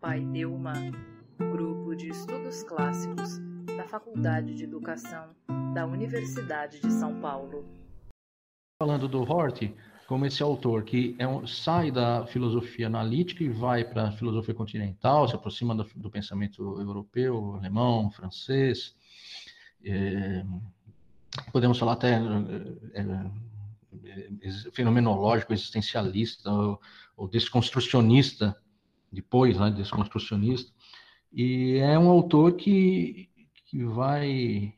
Pai Delma, Grupo de Estudos Clássicos da Faculdade de Educação da Universidade de São Paulo. Falando do Hort, como esse autor que é um, sai da filosofia analítica e vai para a filosofia continental, se aproxima do, do pensamento europeu, alemão, francês. É, podemos falar até é, é, fenomenológico, existencialista, ou, ou desconstrucionista, depois, né, desconstrucionista. E é um autor que, que vai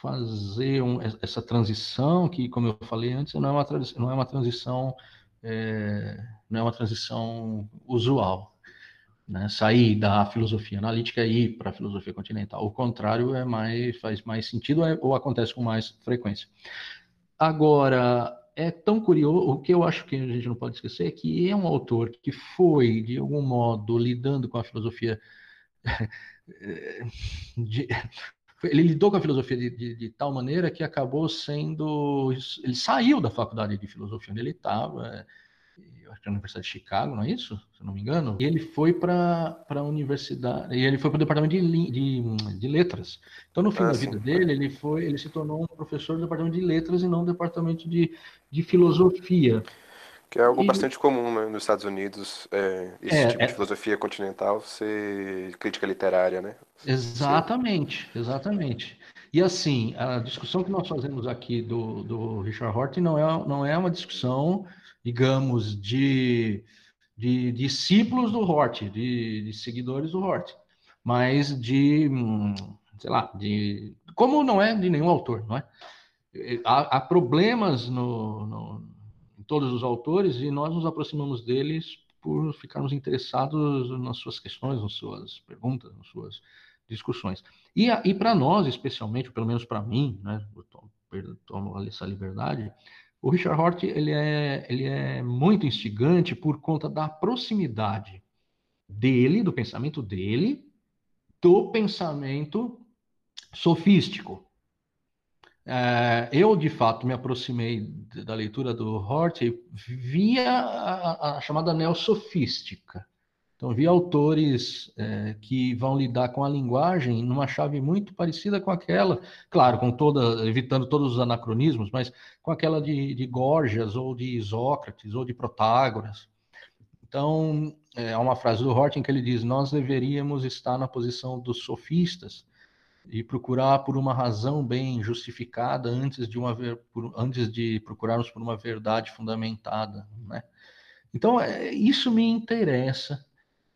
fazer um, essa transição que, como eu falei antes, não é uma, não é uma transição é, não é uma transição usual, né? Sair da filosofia analítica e ir para a filosofia continental. O contrário é mais faz mais sentido é, ou acontece com mais frequência. Agora é tão curioso, o que eu acho que a gente não pode esquecer é que é um autor que foi de algum modo lidando com a filosofia de, ele lidou com a filosofia de, de, de, tal maneira que acabou sendo. Ele saiu da faculdade de filosofia onde ele estava, é, acho que é a Universidade de Chicago, não é isso? Se não me engano. E ele foi para a universidade, e ele foi para o departamento de, de, de, letras. Então, no fim ah, da sim. vida dele, ele foi, ele se tornou um professor do departamento de letras e não do departamento de, de filosofia. Que é algo e... bastante comum né, nos Estados Unidos, é, esse é, tipo é... de filosofia continental ser crítica literária, né? Exatamente, exatamente. E assim, a discussão que nós fazemos aqui do, do Richard Horton não é, não é uma discussão, digamos, de, de discípulos do Hort, de, de seguidores do Hort, mas de, sei lá, de como não é de nenhum autor, não é? Há, há problemas no, no todos os autores e nós nos aproximamos deles por ficarmos interessados nas suas questões, nas suas perguntas, nas suas discussões. E, e para nós, especialmente, pelo menos para mim, né, eu tomo, tomo essa liberdade, o Richard Hort ele é, ele é muito instigante por conta da proximidade dele, do pensamento dele, do pensamento sofístico. É, eu, de fato, me aproximei da leitura do Hort via a, a chamada neosofística. Então, vi autores é, que vão lidar com a linguagem numa chave muito parecida com aquela, claro, com toda, evitando todos os anacronismos, mas com aquela de, de Gorgias, ou de Isócrates, ou de Protágoras. Então, é, uma frase do Hort em que ele diz: Nós deveríamos estar na posição dos sofistas, e procurar por uma razão bem justificada antes de uma por, antes de procurarmos por uma verdade fundamentada, né? Então é, isso me interessa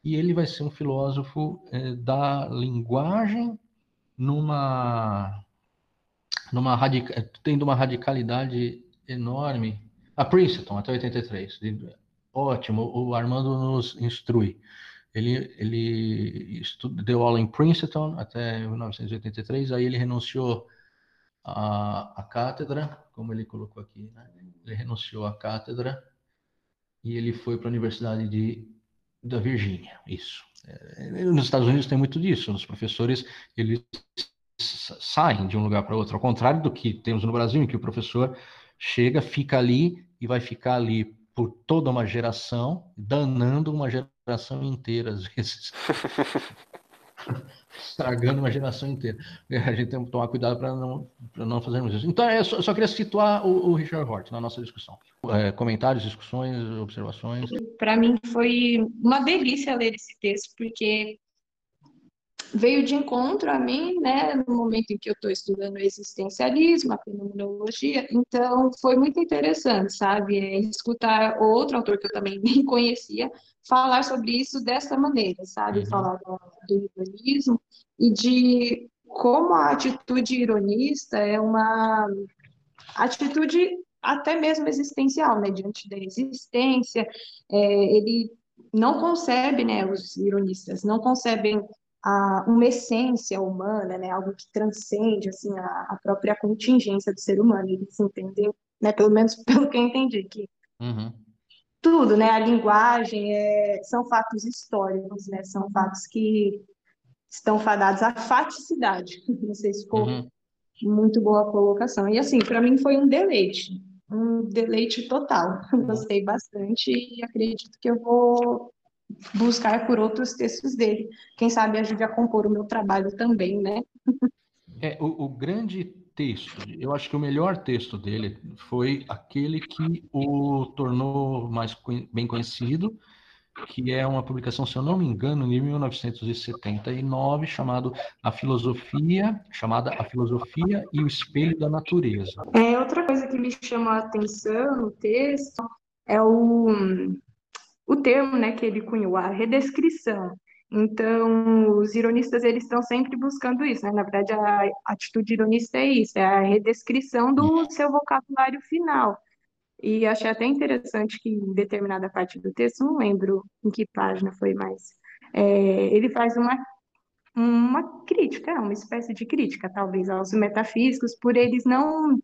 e ele vai ser um filósofo é, da linguagem numa numa radica, tendo uma radicalidade enorme. A Princeton até 83, ótimo. O Armando nos instrui. Ele, ele estudo, deu aula em Princeton até 1983, aí ele renunciou à, à cátedra, como ele colocou aqui, né? ele renunciou à cátedra e ele foi para a Universidade de, da Virgínia, isso. É, nos Estados Unidos tem muito disso, os professores, eles saem de um lugar para outro, ao contrário do que temos no Brasil, em que o professor chega, fica ali e vai ficar ali por toda uma geração, danando uma geração inteira, às vezes. Estragando uma geração inteira. A gente tem que tomar cuidado para não, não fazermos isso. Então, eu só, só queria situar o, o, Richard Hort na nossa discussão. É, comentários, discussões, observações? Para mim foi uma delícia ler esse texto, porque veio de encontro a mim, né, no momento em que eu estou estudando o existencialismo, a fenomenologia, então foi muito interessante, sabe, é, escutar outro autor que eu também nem conhecia falar sobre isso dessa maneira, sabe, uhum. falar do, do ironismo e de como a atitude ironista é uma atitude até mesmo existencial, né, diante da existência, é, ele não concebe, né, os ironistas não concebem a, uma essência humana, né, algo que transcende assim a, a, própria contingência do ser humano. Ele se entendeu, né, pelo menos pelo que eu entendi, que uhum. tudo, né, a linguagem é, são fatos históricos, né, são fatos que estão fadados à faticidade. Não sei se ficou uhum. muito boa a colocação. E assim, para mim foi um deleite, um deleite total. Gostei bastante e acredito que eu vou buscar por outros textos dele. Quem sabe ajude a compor o meu trabalho também, né? É, o, o, grande texto, eu acho que o melhor texto dele foi aquele que o tornou mais bem conhecido, que é uma publicação, se eu não me engano, de 1979, chamado A Filosofia, chamada A Filosofia e o Espelho da Natureza. É, outra coisa que me chamou a atenção no texto é o, o termo né, que ele cunhou, a redescrição. Então, os ironistas eles estão sempre buscando isso, né? Na verdade, a atitude ironista é isso, é a redescrição do seu vocabulário final. E achei até interessante que em determinada parte do texto, não lembro em que página foi mais, é, ele faz uma, uma crítica, uma espécie de crítica, talvez, aos metafísicos, por eles não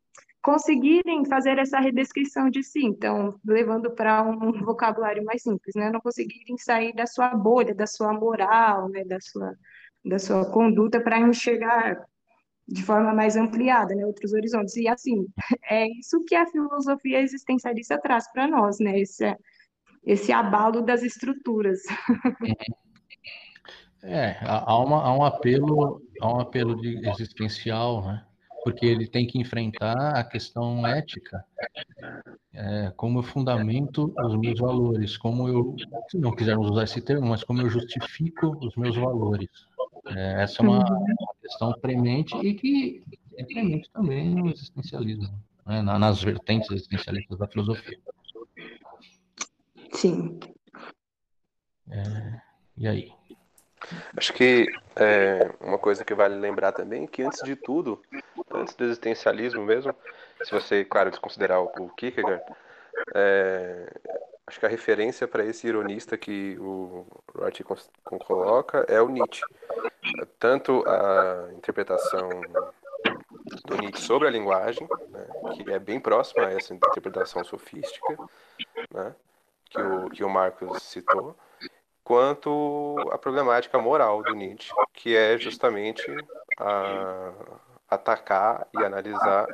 conseguirem fazer essa redescrição de si, então, levando para um vocabulário mais simples, né? Não conseguirem sair da sua bolha, da sua moral, né? da, sua, da sua conduta para enxergar de forma mais ampliada, né? Outros horizontes. E, assim, é isso que a filosofia existencialista traz para nós, né? Esse, esse abalo das estruturas. É, há, uma, há um apelo, há um apelo existencial, né? Porque ele tem que enfrentar a questão ética é, como eu fundamento os meus valores, como eu, se não quisermos usar esse termo, mas como eu justifico os meus valores. É, essa é uma, uma, questão premente e que é premente também no existencialismo, né, nas vertentes existencialistas da filosofia. Sim. É, e aí? Acho que é, uma coisa que vale lembrar também é que antes de tudo, antes do existencialismo mesmo, se você, claro, desconsiderar o Kierkegaard, é, acho que a referência para esse ironista que o Roth coloca é o Nietzsche. Tanto a interpretação do Nietzsche sobre a linguagem, né, que é bem próxima a essa interpretação sofística, né, que, o, que o Marcos citou, quanto a problemática moral do Nietzsche, que é justamente a, atacar e analisar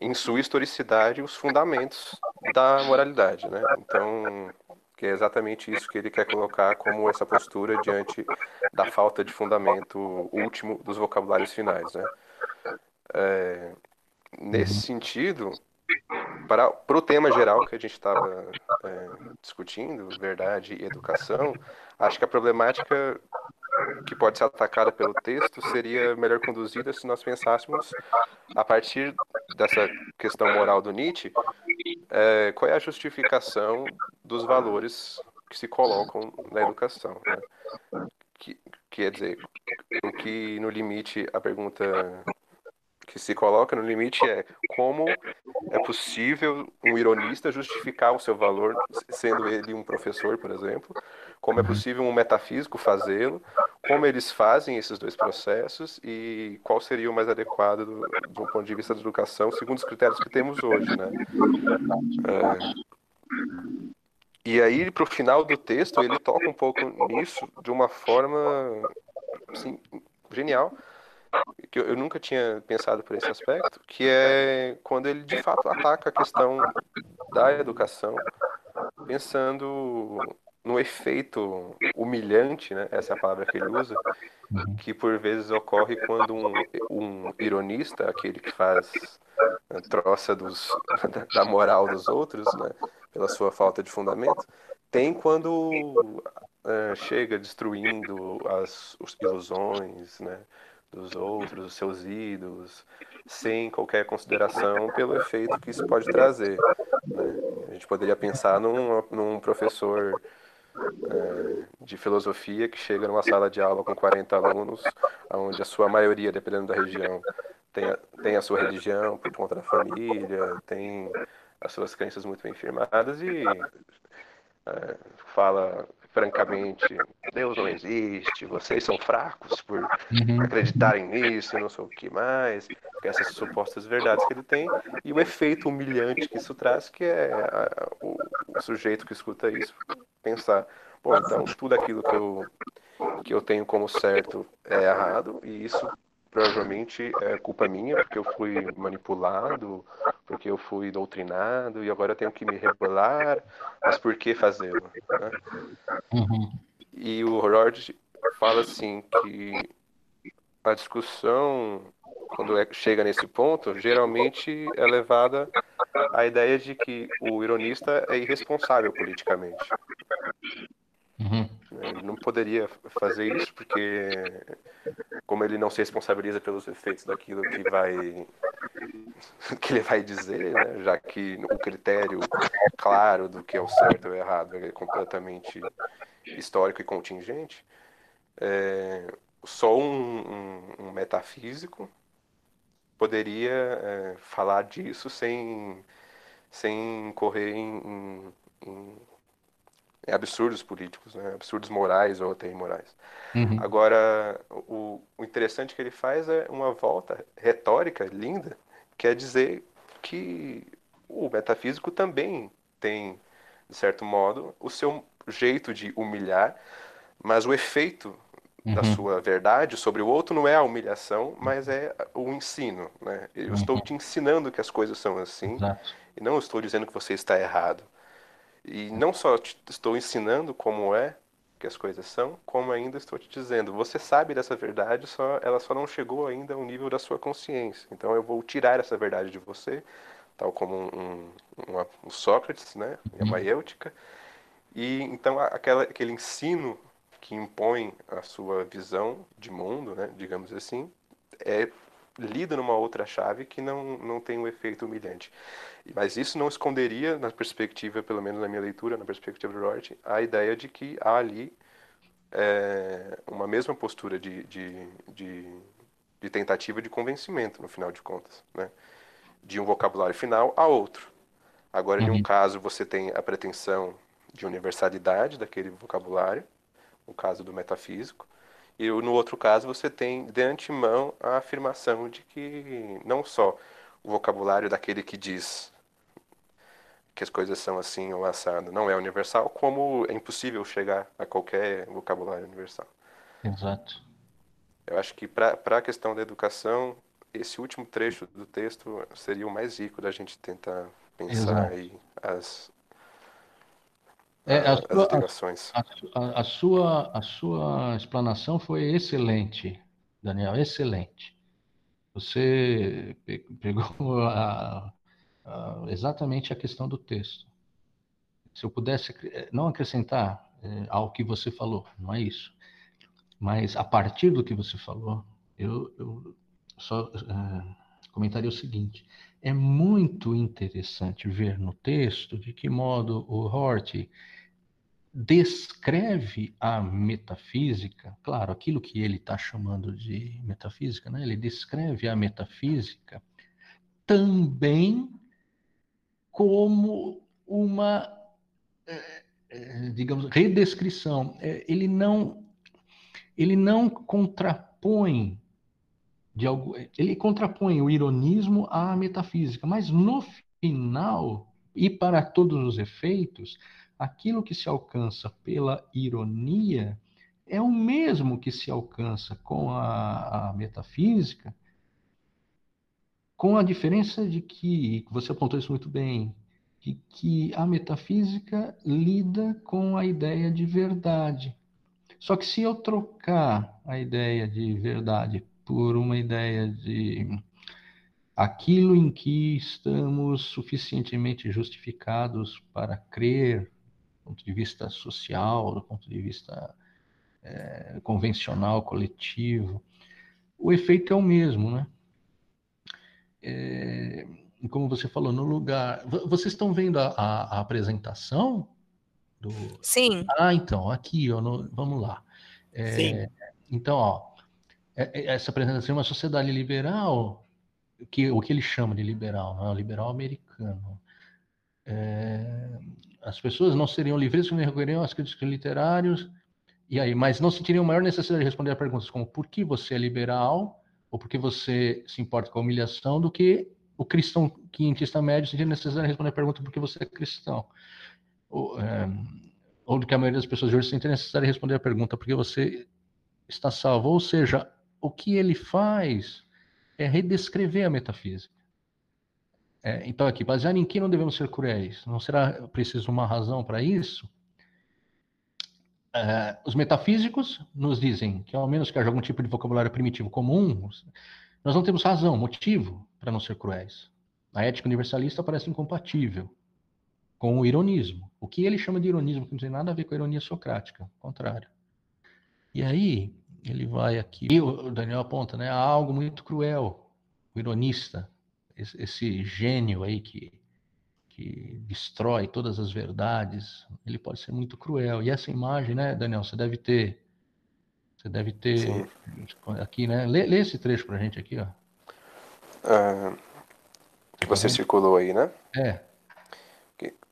em sua historicidade os fundamentos da moralidade, né? Então, que é exatamente isso que ele quer colocar como essa postura diante da falta de fundamento último dos vocabulários finais, né? É, nesse sentido, para, o tema geral que a gente estava discutindo, verdade e educação, acho que a problemática que pode ser atacada pelo texto seria melhor conduzida se nós pensássemos, a partir dessa questão moral do Nietzsche, é, qual é a justificação dos valores que se colocam na educação. Né? Que, quer dizer, o que no limite a pergunta que se coloca no limite é como é possível um ironista justificar o seu valor, sendo ele um professor, por exemplo, como é uhum. possível um metafísico fazê-lo, como eles fazem esses dois processos e qual seria o mais adequado do, do ponto de vista da educação, segundo os critérios que temos hoje, né? É... E aí, para o final do texto, ele toca um pouco nisso de uma forma assim, genial, que eu, nunca tinha pensado por esse aspecto, que é quando ele de fato ataca a questão da educação, pensando no efeito humilhante, né? Essa é a palavra que ele usa, uhum. que por vezes ocorre quando um, um ironista, aquele que faz a troça dos, da moral dos outros, né? Pela sua falta de fundamento, tem quando uh, chega destruindo as, as ilusões, né? dos outros, dos seus ídolos, sem qualquer consideração pelo efeito que isso pode trazer. Gente poderia pensar num, num professor é, de filosofia que chega numa sala de aula com 40 alunos, onde a sua maioria, dependendo da região, tem a, tem a sua religião por conta da família, tem as suas crenças muito bem firmadas e é, fala francamente, Deus não existe, vocês são fracos por uhum. acreditarem nisso não sei o que mais, essas supostas verdades que ele tem, e o efeito humilhante que isso traz, que é a, o, o, sujeito que escuta isso pensar, bom, então tudo aquilo que eu, que eu tenho como certo é errado, e isso provavelmente é culpa minha, porque eu fui manipulado porque eu fui doutrinado e agora eu tenho que me rebelar, mas por que fazê-lo? Né? Uhum. E o Rord fala assim que a discussão, quando é, chega nesse ponto, geralmente é levada à ideia de que o ironista é irresponsável politicamente. Uhum. Ele não poderia fazer isso porque, como ele não se responsabiliza pelos efeitos daquilo que vai que ele vai dizer, né? já que o critério claro do que é o certo ou errado é completamente histórico e contingente, é, só um, um, um, metafísico poderia é, falar disso sem, sem correr em, em é absurdos políticos, né? absurdos morais ou até imorais. Uhum. Agora, o, o interessante que ele faz é uma volta retórica linda, que é dizer que o metafísico também tem, de certo modo, o seu jeito de humilhar, mas o efeito uhum. da sua verdade sobre o outro não é a humilhação, mas é o ensino. Né? Eu uhum. estou te ensinando que as coisas são assim, Exato. e não estou dizendo que você está errado. E não só te estou ensinando como é que as coisas são, como ainda estou te dizendo, você sabe dessa verdade, só ela só não chegou ainda ao nível da sua consciência. Então eu vou tirar essa verdade de você, tal como um, um, um Sócrates, né, a maiêutica. E então aquela, aquele ensino que impõe a sua visão de mundo, né, digamos assim, é lida numa outra chave que não, não tem um efeito humilhante. Mas isso não esconderia, na perspectiva, pelo menos na minha leitura, na perspectiva do Rort, a ideia de que há ali é, uma mesma postura de, de, de, de, tentativa de convencimento, no final de contas, né? de um vocabulário final a outro. Agora, uhum. em um caso, você tem a pretensão de universalidade daquele vocabulário, no caso do metafísico, e no outro caso, você tem de antemão a afirmação de que não só o vocabulário daquele que diz que as coisas são assim ou assado não é universal, como é impossível chegar a qualquer vocabulário universal. Exato. Eu acho que para a questão da educação, esse último trecho do texto seria o mais rico da gente tentar pensar Exato. aí as, é, a, sua, a, a, a, sua, a sua explanação foi excelente, Daniel, excelente. Você pegou a, exatamente a questão do texto. Se eu pudesse eh, não acrescentar é, ao que você falou, não é isso, mas a partir do que você falou, eu, eu só é, comentaria o seguinte: é muito interessante ver no texto de que modo o Hort descreve a metafísica, claro, aquilo que ele está chamando de metafísica, né? ele descreve a metafísica também como uma, é, digamos, redescrição. É, ele não, ele não contrapõe de algo, ele contrapõe o ironismo à metafísica, mas no final e para todos os efeitos, aquilo que se alcança pela ironia é o mesmo que se alcança com a, a metafísica, com a diferença de que, você apontou isso muito bem, de que a metafísica lida com a ideia de verdade. Só que se eu trocar a ideia de verdade por uma ideia de aquilo em que estamos suficientemente justificados para crer do ponto de vista social, do ponto de vista é, convencional, coletivo, o efeito é o mesmo, né? É, como você falou, no lugar. Vocês estão vendo a, a, a apresentação? Do... Sim. Ah, então, aqui, ó, no... vamos lá. É, Sim. Então, ó, essa apresentação é uma sociedade liberal, que, o que ele chama de liberal, não é? liberal americano. É, as pessoas não seriam livres se não recorreriam às críticas literários, e aí, mas não sentiriam maior necessidade de responder a perguntas como por que você é liberal, ou por que você se importa com a humilhação, do que o cristão quinhentista médio sentiria necessidade de responder a pergunta por que você é cristão. Ou, é, ou do que a maioria das pessoas de hoje sentiria necessidade de responder a pergunta por que você está salvo. Ou seja, o que ele faz é redescrever a metafísica É, então, aqui, baseado em que não devemos ser cruéis? Não será preciso uma razão para isso? É, os metafísicos nos dizem que, ao menos que haja algum tipo de vocabulário primitivo comum, nós não temos razão, motivo para não ser cruéis. A ética universalista parece incompatível com o ironismo. O que ele chama de ironismo, que não tem nada a ver com a ironia socrática, ao contrário. E aí, ele vai aqui, e o Daniel aponta, né, há algo muito cruel, o ironista, esse, esse gênio aí que, que destrói todas as verdades, ele pode ser muito cruel. E essa imagem, né, Daniel, você deve ter, você deve ter Sim. aqui, né, lê, lê esse trecho pra gente aqui, ó. Uh, que você circulou aí, né? É.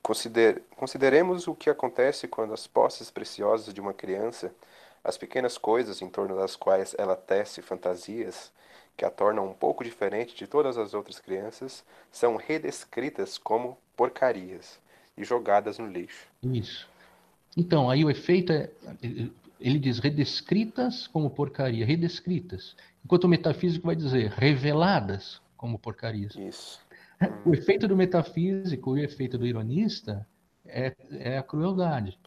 Consider, consideremos o que acontece quando as posses preciosas de uma criança, as pequenas coisas em torno das quais ela tece fantasias, que a tornam um pouco diferente de todas as outras crianças, são redescritas como porcarias e jogadas no lixo. Isso. Então, aí o efeito é. Ele diz redescritas como porcaria, redescritas. Enquanto o metafísico vai dizer reveladas como porcarias. Isso. O efeito do metafísico e o efeito do ironista é, é a crueldade.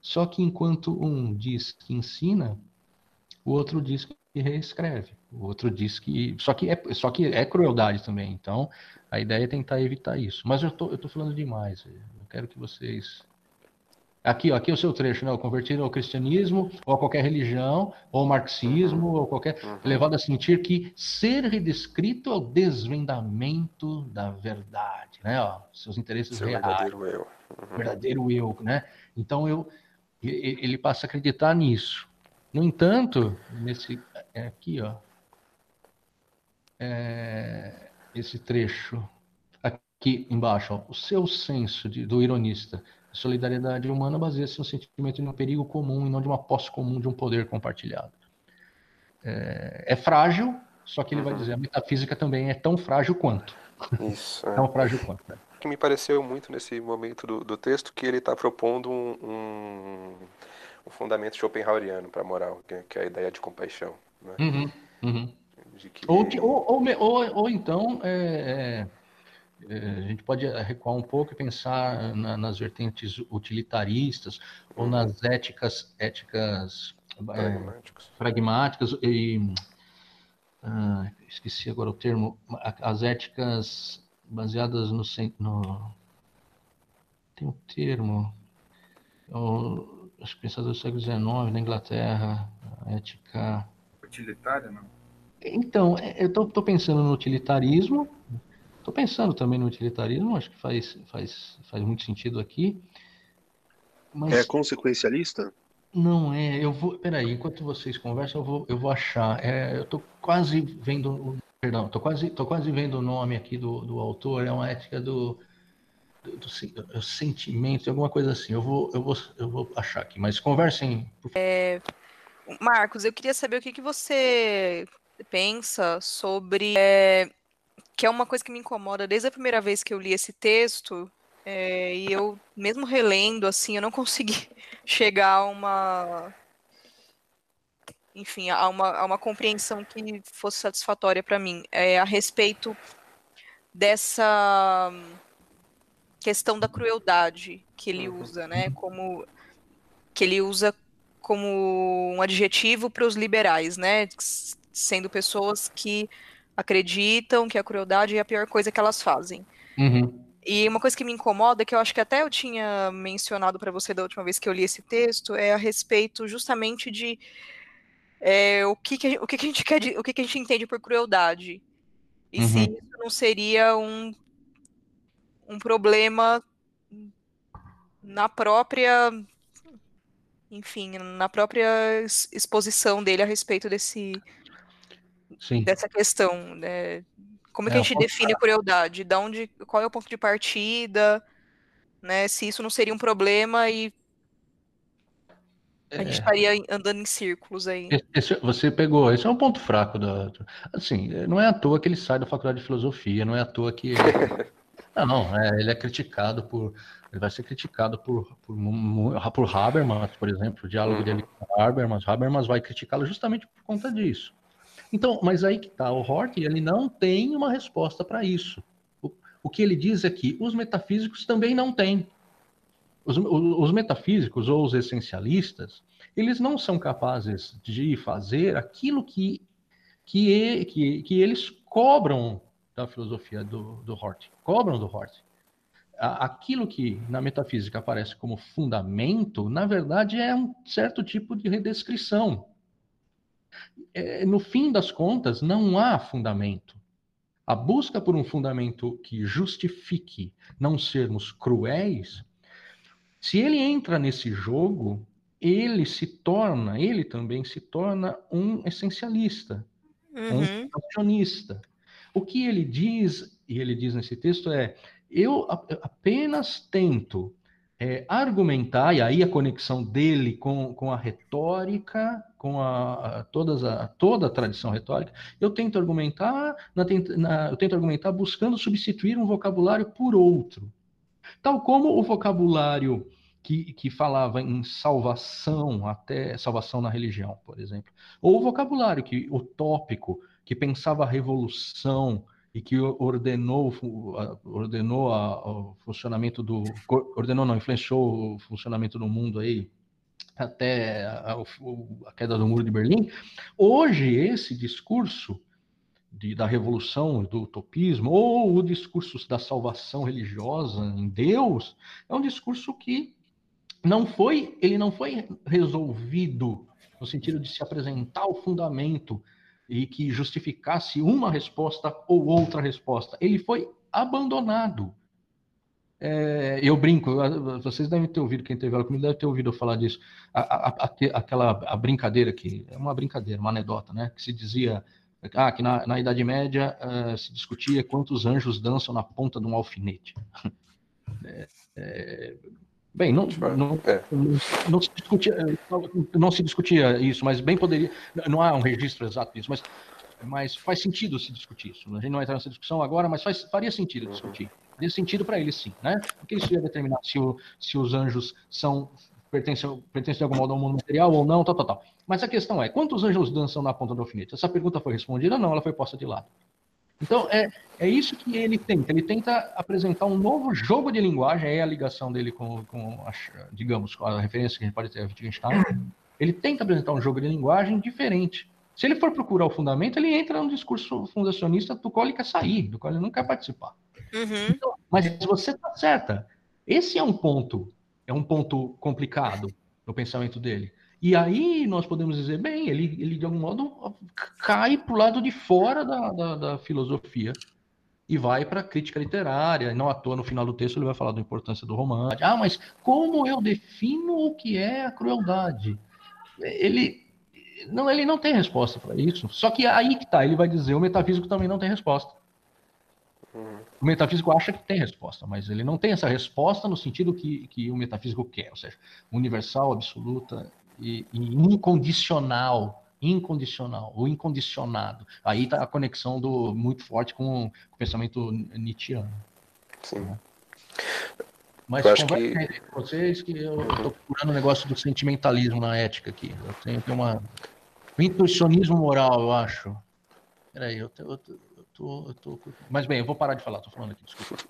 Só que enquanto um diz que ensina, o outro diz que reescreve. O outro diz que. Só que é, só que é crueldade também. Então, a ideia é tentar evitar isso. Mas eu tô, eu tô falando demais. Eu quero que vocês Aqui, ó, aqui é o seu trecho, né? Convertido ao cristianismo, ou a qualquer religião, ou ao marxismo, uhum. ou qualquer. Uhum. levado a sentir que ser redescrito é o desvendamento da verdade, né? Ó, seus interesses Seu reais. Verdadeiro eu. Uhum. Verdadeiro eu, né? Então eu, ele passa a acreditar nisso. No entanto, nesse é aqui, ó, é, esse trecho aqui embaixo, ó, o seu senso de, do ironista a solidariedade humana baseia-se no sentimento de um perigo comum e não de uma posse comum de um poder compartilhado. É, é frágil, só que ele uhum. vai dizer a metafísica também é tão frágil quanto. Isso. É. tão frágil quanto. Né? que me pareceu muito nesse momento do, do texto que ele está propondo um, um, um, fundamento schopenhaueriano para a moral, que, que, é a ideia de compaixão. Né? Uhum, uhum. Que... Ou, ou, ou, ou, ou, então é, é é, a gente pode recuar um pouco e pensar na, nas vertentes utilitaristas ou uhum. nas éticas éticas pragmáticas, é, pragmáticas e ah, esqueci agora o termo as éticas baseadas no, no tem um termo o, acho que pensador do século XIX na Inglaterra ética utilitária não então eu estou pensando no utilitarismo Estou pensando também no utilitarismo, acho que faz, faz, faz muito sentido aqui. Mas... É consequencialista? Não é, eu vou. Peraí, enquanto vocês conversam, eu vou, eu vou achar. É, eu estou quase vendo. Perdão, estou quase, tô quase vendo o nome aqui do, do autor, é uma ética do, do, do, do sentimento, alguma coisa assim. Eu vou, eu vou, eu vou achar aqui, mas conversem. É, Marcos, eu queria saber o que, que você pensa sobre é, que é uma coisa que me incomoda desde a primeira vez que eu li esse texto, é, e eu, mesmo relendo, assim, eu não consegui chegar a uma. Enfim, a uma, a uma compreensão que fosse satisfatória para mim. É, a respeito dessa questão da crueldade que ele uhum. usa, né? Como que ele usa como um adjetivo para os liberais, né? Sendo pessoas que acreditam que a crueldade é a pior coisa que elas fazem. Uhum. E uma coisa que me incomoda, que eu acho que até eu tinha mencionado para você da última vez que eu li esse texto, é a respeito justamente de é, o, que, que, o que, que a gente quer, o que, que a gente entende por crueldade. E uhum. se isso não seria um, um problema na própria, enfim, na própria exposição dele a respeito desse, Sim. dessa questão, né? Como é que a gente define crueldade? Da onde, qual é o ponto de partida? Né? Se isso não seria um problema e a gente é. estaria andando em círculos aí. Esse, você pegou, esse é um ponto fraco da. Assim, não é à toa que ele sai da faculdade de filosofia, não é à toa que. não, não, é, ele é criticado por. Ele vai ser criticado por, por, por Habermas, por exemplo, o diálogo uhum. dele com Habermas. Habermas vai criticá-lo justamente por conta disso. Então, mas aí que tá, o Hort, ele não tem uma resposta para isso. O, o que ele diz é que os metafísicos também não têm. Os, os, metafísicos ou os essencialistas, eles não são capazes de fazer aquilo que, que, que, que eles cobram da filosofia do, do Hort, cobram do Hort. Aquilo que na metafísica aparece como fundamento, na verdade, é um certo tipo de redescrição. É, no fim das contas, não há fundamento. A busca por um fundamento que justifique não sermos cruéis, se ele entra nesse jogo, ele se torna, ele também se torna um essencialista, uhum. um acionista. O que ele diz, e ele diz nesse texto, é: eu apenas tento é, argumentar, e aí a conexão dele com, com a retórica, com a, a, todas a, toda a tradição retórica, eu tento argumentar, na, na, eu tento argumentar buscando substituir um vocabulário por outro. Tal como o vocabulário que, que falava em salvação, até salvação na religião, por exemplo. Ou o vocabulário que, utópico, que pensava a revolução, e que ordenou ordenou a, o funcionamento do ordenou não influenciou o funcionamento do mundo aí até a, a queda do muro de Berlim. Hoje esse discurso de, da revolução do utopismo ou o discurso da salvação religiosa em Deus é um discurso que não foi ele não foi resolvido no sentido de se apresentar o fundamento e que justificasse uma resposta ou outra resposta. Ele foi abandonado. É, eu brinco, vocês devem ter ouvido, quem teve aula comigo deve ter ouvido eu falar disso. A, a, a, aquela a brincadeira que é uma brincadeira, uma anedota, né? Que se dizia ah, que na, na Idade Média uh, se discutia quantos anjos dançam na ponta de um alfinete. É, é, Bem, não, não, é. não, se discutia, não, se discutia isso, mas bem poderia. Não há um registro exato disso, mas, mas faz sentido se discutir isso. A gente não vai entrar nessa discussão agora, mas faz, faria sentido uhum. discutir. Faria sentido para eles, sim, né? Porque isso ia determinar se, o, se os anjos são pertencem, pertencem de algum modo ao mundo material ou não, tal, tal, tal. Mas a questão é: quantos anjos dançam na ponta do alfinete? Essa pergunta foi respondida? Não, ela foi posta de lado. Então, é, é isso que ele tenta. Ele tenta apresentar um novo jogo de linguagem, é a ligação dele com, com a, digamos, com a referência que a gente pode ter a Wittgenstein. Ele tenta apresentar um jogo de linguagem diferente. Se ele for procurar o fundamento, ele entra num discurso fundacionista do qual ele quer sair, do qual ele não quer participar. Uhum. Então, mas você está certa. Esse é um ponto, é um ponto complicado no pensamento dele. E aí nós podemos dizer, bem, ele, ele de algum modo cai para o lado de fora da, da, da filosofia e vai para a crítica literária. Não à toa, no final do texto, ele vai falar da importância do romance. Ah, mas como eu defino o que é a crueldade? Ele não, ele não tem resposta para isso. Só que aí que está, ele vai dizer, o metafísico também não tem resposta. O metafísico acha que tem resposta, mas ele não tem essa resposta no sentido que, que o metafísico quer, ou seja, universal, absoluta e, e incondicional, incondicional, o incondicionado. Aí está a conexão do muito forte com o pensamento nietzscheano. Sim. Né? Mas eu acho que... com vocês que eu estou procurando o um negócio do sentimentalismo na ética aqui. Eu tenho, tenho uma um intuicionismo moral, eu acho. Peraí, eu, eu, eu, tô, eu tô. Mas bem, eu vou parar de falar, estou falando aqui, desculpa.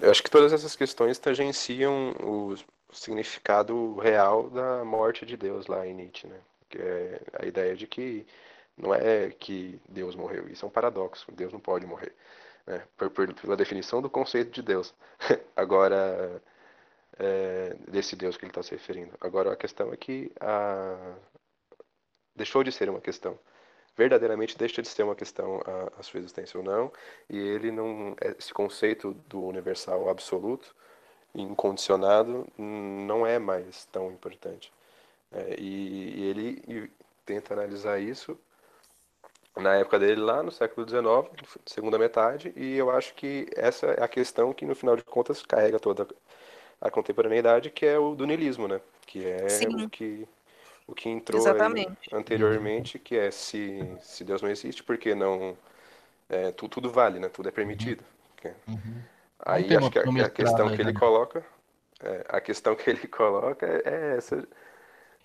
Eu acho que todas essas questões tangenciam os, o significado real da morte de Deus lá em Nietzsche, né? Que é a ideia de que não é que Deus morreu, isso é um paradoxo, Deus não pode morrer, né? Por, por, pela definição do conceito de Deus. Agora, é, desse Deus que ele está se referindo. Agora, a questão é que a... deixou de ser uma questão. Verdadeiramente deixa de ser uma questão a, a sua existência ou não, e ele não. Esse conceito do universal absoluto incondicionado não é mais tão importante. É, e, e, ele e tenta analisar isso na época dele lá no século XIX, segunda metade, e eu acho que essa é a questão que no final de contas carrega toda a contemporaneidade, que é o do niilismo, né? Que é Sim. o que o que entrou anteriormente, que é se, se Deus não existe, porque não é, tudo, tudo vale, né? Tudo é permitido. Uhum. Aí acho que a, a questão que ele né? coloca, é, a questão que ele coloca é, é essa.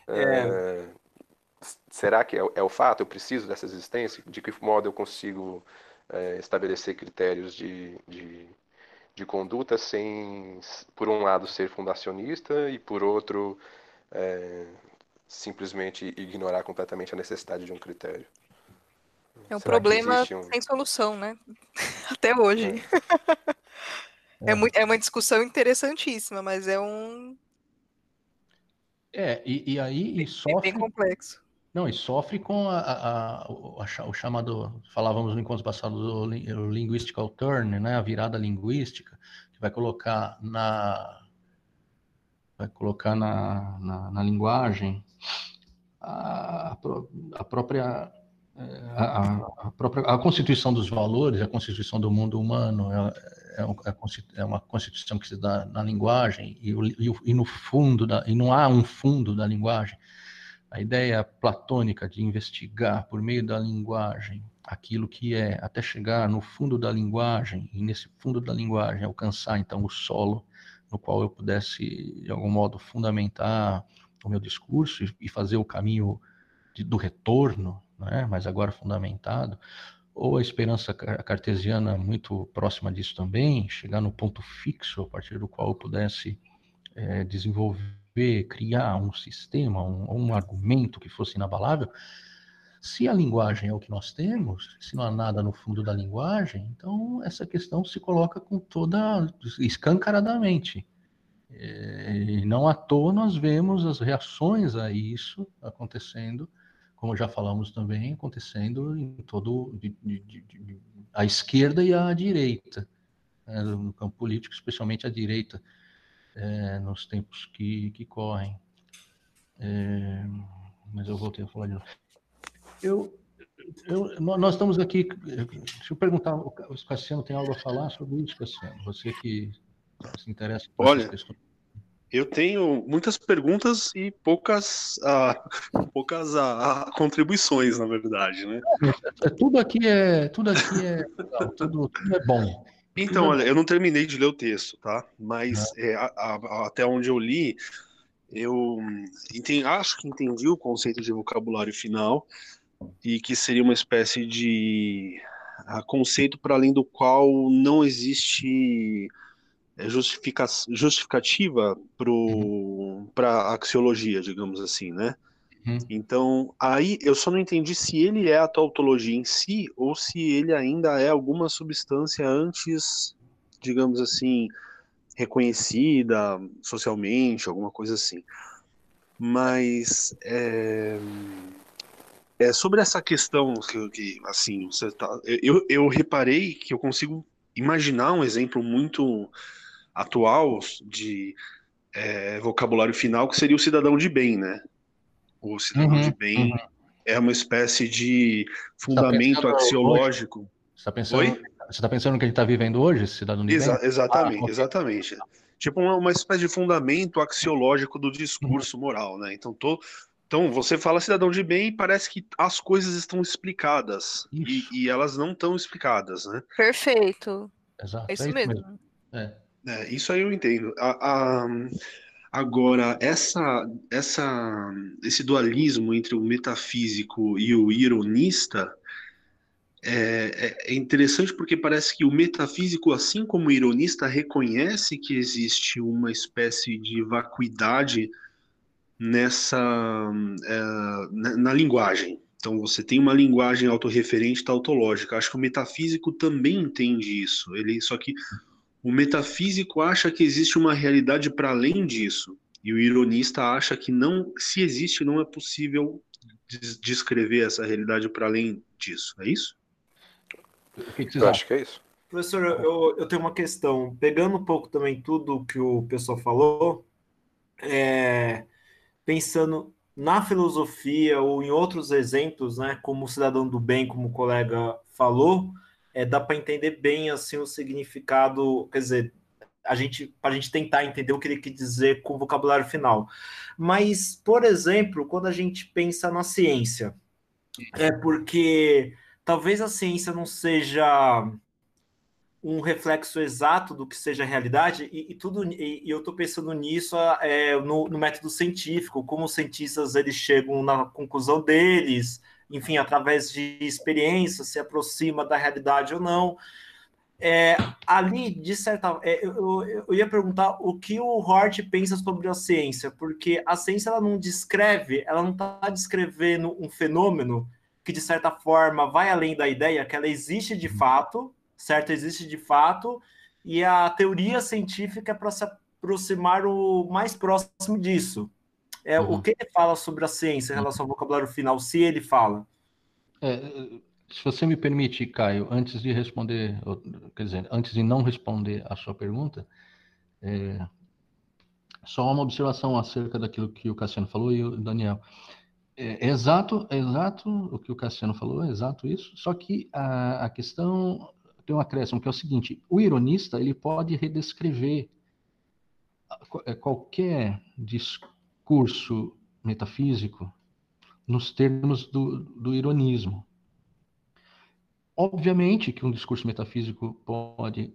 É. é. Será que é, é, o fato? Eu preciso dessa existência? De que modo eu consigo é, estabelecer critérios de, de, de, conduta sem, por um lado, ser fundacionista e, por outro, é, simplesmente ignorar completamente a necessidade de um critério. É um Será problema um... sem solução, né? Até hoje. É. é. muito, é uma discussão interessantíssima, mas é um. É, e, e aí e sofre. É bem complexo. Não, e sofre com a, a, a, o chamado, falávamos no encontro passado, do linguistical turn, né? A virada linguística, que vai colocar na. Vai colocar na, na, na linguagem a, a própria a, a, própria a constituição dos valores, a constituição do mundo humano é, é, é, uma constituição que se dá na linguagem e, e, e, no fundo da, e não há um fundo da linguagem. A ideia platônica de investigar por meio da linguagem aquilo que é, até chegar no fundo da linguagem e nesse fundo da linguagem alcançar então o solo no qual eu pudesse de algum modo fundamentar o meu discurso e fazer o caminho de, do retorno né, mas agora fundamentado, ou a esperança cartesiana muito próxima disso também, chegar no ponto fixo a partir do qual eu pudesse é, desenvolver, criar um sistema, um, um argumento que fosse inabalável. Se a linguagem é o que nós temos, se não há nada no fundo da linguagem, então essa questão se coloca com toda escancaradamente. É, e não à toa nós vemos as reações a isso acontecendo como já falamos também, acontecendo em todo de, de, de, a esquerda e a direita né, no campo político, especialmente a direita é, nos tempos que, que correm. É, mas eu voltei a falar de novo. Eu, eu, nós estamos aqui. Deixa eu perguntar, o Cassiano tem algo a falar sobre isso, Cassiano? Você que se interessa por Olha, questões. Eu tenho muitas perguntas e poucas, uh, poucas uh, contribuições, na verdade, né? É, tudo aqui é tudo aqui é tudo, tudo é bom. Então, olha, eu não terminei de ler o texto, tá? Mas é, a, a, até onde eu li, eu entendi, acho que entendi o conceito de vocabulário final e que seria uma espécie de a, conceito para além do qual não existe é justifica, justificativa para uhum. a axiologia, digamos assim, né? Uhum. Então, aí eu só não entendi se ele é a tautologia em si ou se ele ainda é alguma substância antes, digamos assim, reconhecida socialmente, alguma coisa assim. Mas é, é sobre essa questão que, que assim, você tá, eu, eu reparei que eu consigo imaginar um exemplo muito atual de é, vocabulário final, que seria o cidadão de bem, né? O cidadão uhum, de bem uhum. é uma espécie de tá fundamento tá axiológico. Você está pensando, tá pensando no que a gente está vivendo hoje, cidadão de Exa bem? Exatamente, ah, exatamente. Tipo uma, uma espécie de fundamento axiológico do discurso uhum. moral, né? Então, tô, então, você fala cidadão de bem e parece que as coisas estão explicadas. E, e, elas não estão explicadas, né? Perfeito. Exato. É isso, é isso mesmo. mesmo. É. É, isso aí eu entendo. A, a, agora, essa, essa, esse dualismo entre o metafísico e o ironista é, é, é interessante porque parece que o metafísico, assim como o ironista, reconhece que existe uma espécie de vacuidade nessa é, na, na linguagem. Então você tem uma linguagem autorreferente tautológica. Acho que o metafísico também entende isso. Ele só que o metafísico acha que existe uma realidade para além disso, e o ironista acha que não, se existe, não é possível descrever essa realidade para além disso. É isso? Eu acho que é isso. Professor, eu, eu tenho uma questão. Pegando um pouco também tudo que o pessoal falou, é, pensando na filosofia ou em outros exemplos, né, como o cidadão do bem, como o colega falou, é, dá para entender bem assim o significado, quer dizer, a gente para a gente tentar entender o que ele quer dizer com o vocabulário final. Mas, por exemplo, quando a gente pensa na ciência, é porque talvez a ciência não seja um reflexo exato do que seja a realidade e, e tudo e, e eu estou pensando nisso é, no, no, método científico como os cientistas eles chegam na conclusão deles enfim, através de experiência, se aproxima da realidade ou não. É, ali, de certa é, eu, eu, ia perguntar o que o Hort pensa sobre a ciência, porque a ciência ela não descreve, ela não está descrevendo um fenômeno que, de certa forma, vai além da ideia, que ela existe de fato, certo? Existe de fato, e a teoria científica é para se aproximar o mais próximo disso. É, uhum. O que ele fala sobre a ciência em relação ao vocabulário final, se ele fala? É, se você me permite, Caio, antes de responder, quer dizer, antes de não responder a sua pergunta, é, só uma observação acerca daquilo que o Cassiano falou e o Daniel. É, é exato, é exato o que o Cassiano falou, é exato isso, só que a, a questão tem um acréscimo, que é o seguinte, o ironista, ele pode redescrever é, qualquer discurso metafísico nos termos do, do ironismo. Obviamente que um discurso metafísico pode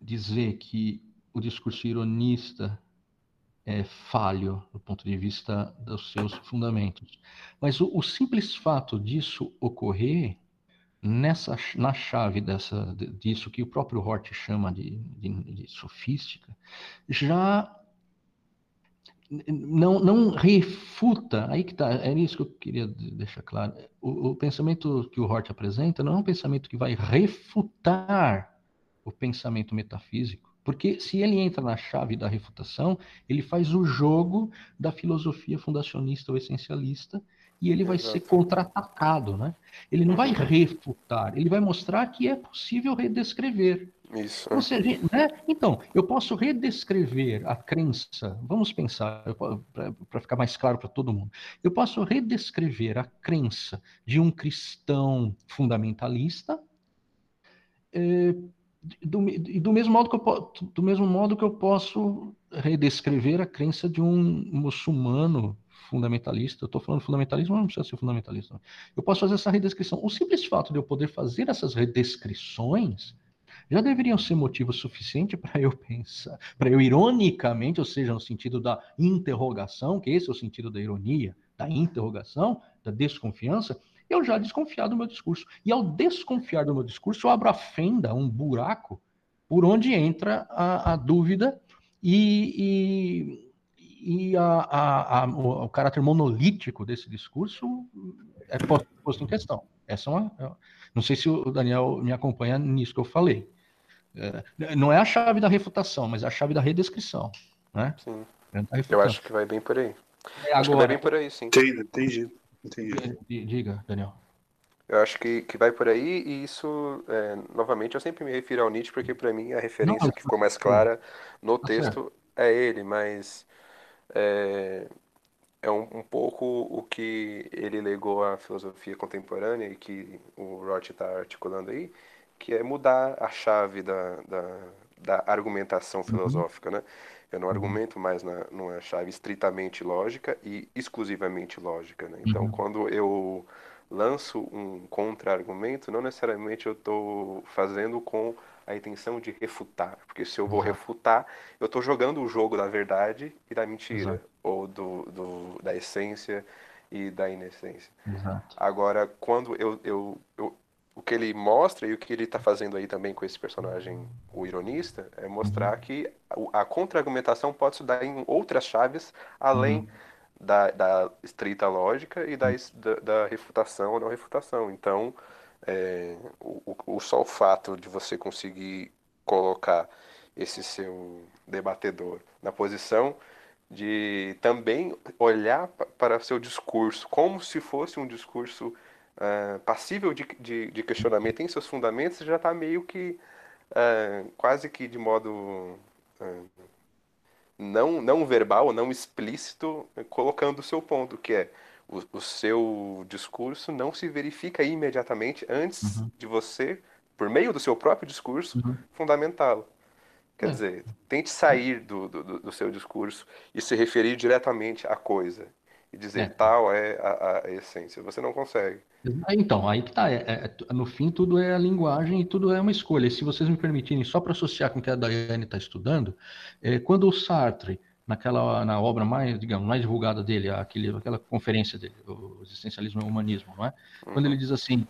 dizer que o discurso ironista é falho do ponto de vista dos seus fundamentos. Mas o, o simples fato disso ocorrer nessa na chave dessa disso que o próprio Hort chama de, de, de sofística já não, não refuta, aí que está, é isso que eu queria deixar claro. O, o, pensamento que o Hort apresenta não é um pensamento que vai refutar o pensamento metafísico, porque se ele entra na chave da refutação, ele faz o jogo da filosofia fundacionista ou essencialista e ele vai Exato. ser contra-atacado, né? Ele não vai refutar, ele vai mostrar que é possível redescrever. Isso. Seja, né? Então, eu posso redescrever a crença, vamos pensar, para ficar mais claro para todo mundo, eu posso redescrever a crença de um cristão fundamentalista é, do, do, mesmo modo que eu, do mesmo modo que eu posso redescrever a crença de um muçulmano fundamentalista, eu estou falando fundamentalismo, não precisa ser fundamentalista. Eu posso fazer essa redescrição. O simples fato de eu poder fazer essas redescrições já deveriam ser motivo suficiente para eu pensar, para eu ironicamente, ou seja, no sentido da interrogação, que esse é o sentido da ironia, da interrogação, da desconfiança, eu já desconfiar do meu discurso. E ao desconfiar do meu discurso, eu abro a fenda, um buraco, por onde entra a, a dúvida e, e, e a, a, o, o, caráter monolítico desse discurso é posto em questão. Essa é uma, é não sei se o Daniel me acompanha nisso que eu falei. É, não é a chave da refutação, mas é a chave da redescrição. Né? Sim. Eu acho que vai bem por aí. É, agora, acho que vai bem por aí, sim. Entendi, entendi. entendi. Diga, Daniel. Eu acho que, que vai por aí, e isso, é, novamente, eu sempre me refiro ao Nietzsche, porque para mim a referência não, que ficou mais clara no tá texto é ele, mas é, é um, um, pouco o que ele legou à filosofia contemporânea e que o Roth está articulando aí, que é mudar a chave da, da, da argumentação uhum. filosófica, né? Eu não uhum. argumento mais na, numa chave estritamente lógica e exclusivamente lógica, né? Então, uhum. quando eu lanço um contra-argumento, não necessariamente eu estou fazendo com a intenção de refutar, porque se eu vou refutar, eu estou jogando o jogo da verdade e da mentira, Exato. ou do, do, da essência e da inessência. Exato. Agora, quando eu, eu, eu, o que ele mostra e o que ele está fazendo aí também com esse personagem, o ironista, é mostrar que a, contra-argumentação pode se dar em outras chaves além uhum. da, da estrita lógica e da, da, da, refutação ou não refutação. Então, é, o, o, só o fato de você conseguir colocar esse seu debatedor na posição de também olhar para seu discurso como se fosse um discurso uh, passível de, de, de, questionamento em seus fundamentos, já está meio que uh, quase que de modo uh, não, não verbal, não explícito, colocando o seu ponto, que é o, o seu discurso não se verifica imediatamente antes uhum. de você, por meio do seu próprio discurso, uhum. fundamentá-lo. Quer é. dizer, tente sair do, do, do, seu discurso e se referir diretamente à coisa e dizer é. tal é a, a, essência. Você não consegue. Então, aí que tá. É, é, no fim, tudo é a linguagem e tudo é uma escolha. E se vocês me permitirem, só para associar com o que a Daiane está estudando, é, quando o Sartre naquela na obra mais, digamos, mais divulgada dele, aquele, aquela conferência dele, o existencialismo e o humanismo, não é? Quando ele diz assim,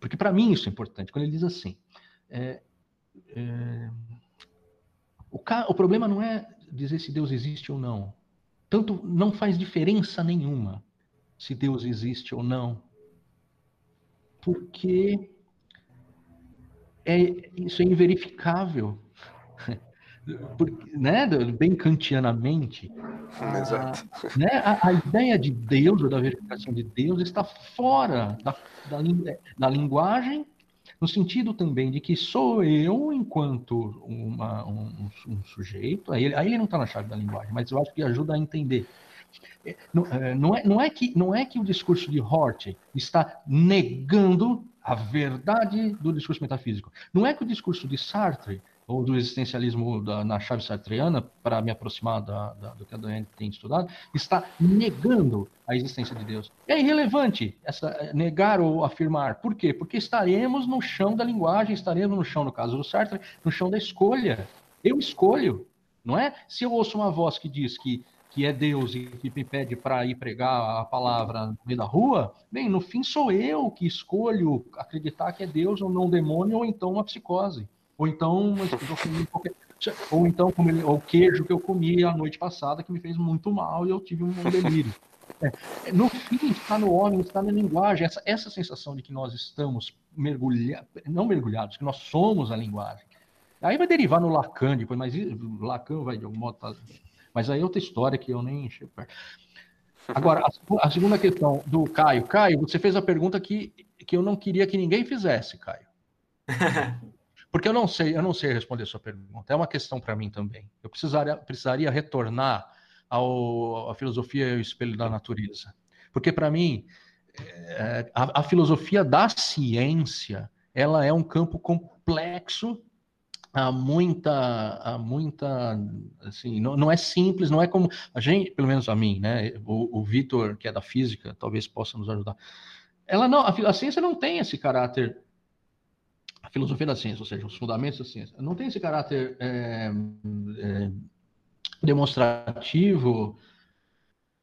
porque para mim isso é importante, quando ele diz assim, é, é, o, o problema não é dizer se Deus existe ou não, tanto não faz diferença nenhuma se Deus existe ou não, porque é, isso é inverificável. Porque, né, bem kantianamente, Exato. A, né, a, a, ideia de Deus, ou da verificação de Deus, está fora da, da, da, linguagem, no sentido também de que sou eu, enquanto uma, um, um, sujeito, aí ele, aí ele não está na chave da linguagem, mas eu acho que ajuda a entender. É, não, é, não, é, não, é que, não é que o discurso de Hort está negando a verdade do discurso metafísico. Não é que o discurso de Sartre ou do existencialismo da, na chave sartreana, para me aproximar da, da, do que a Daiane tem estudado, está negando a existência de Deus. É irrelevante essa, negar ou afirmar. Por quê? Porque estaremos no chão da linguagem, estaremos no chão, no caso do Sartre, no chão da escolha. Eu escolho, não é? Se eu ouço uma voz que diz que que é Deus e que me pede para ir pregar a palavra no meio da rua, bem, no fim sou eu que escolho acreditar que é Deus ou não um demônio ou então uma psicose. Ou então, ou então o queijo que eu comi a noite passada que me fez muito mal e eu tive um delírio. É, no fim, está no homem, está na linguagem, essa, essa sensação de que nós estamos mergulhados, não mergulhados, que nós somos a linguagem. Aí vai derivar no Lacan depois, mas Lacan vai de algum modo. Tá, mas aí é outra história que eu nem perto. Agora, a, a, segunda questão do Caio. Caio, você fez a pergunta que, que eu não queria que ninguém fizesse, Caio. Porque eu não sei, eu não sei responder a sua pergunta. É uma questão para mim também. Eu precisaria, precisaria retornar ao, à filosofia e ao espelho da natureza. Porque para mim, é, a, a, filosofia da ciência, ela é um campo complexo, há muita, há muita, assim, não, não é simples, não é como a gente, pelo menos a mim, né? O, o Vitor, que é da física, talvez possa nos ajudar. Ela não, a, a ciência não tem esse caráter a filosofia da ciência, ou seja, os fundamentos da ciência, não tem esse caráter é, é, demonstrativo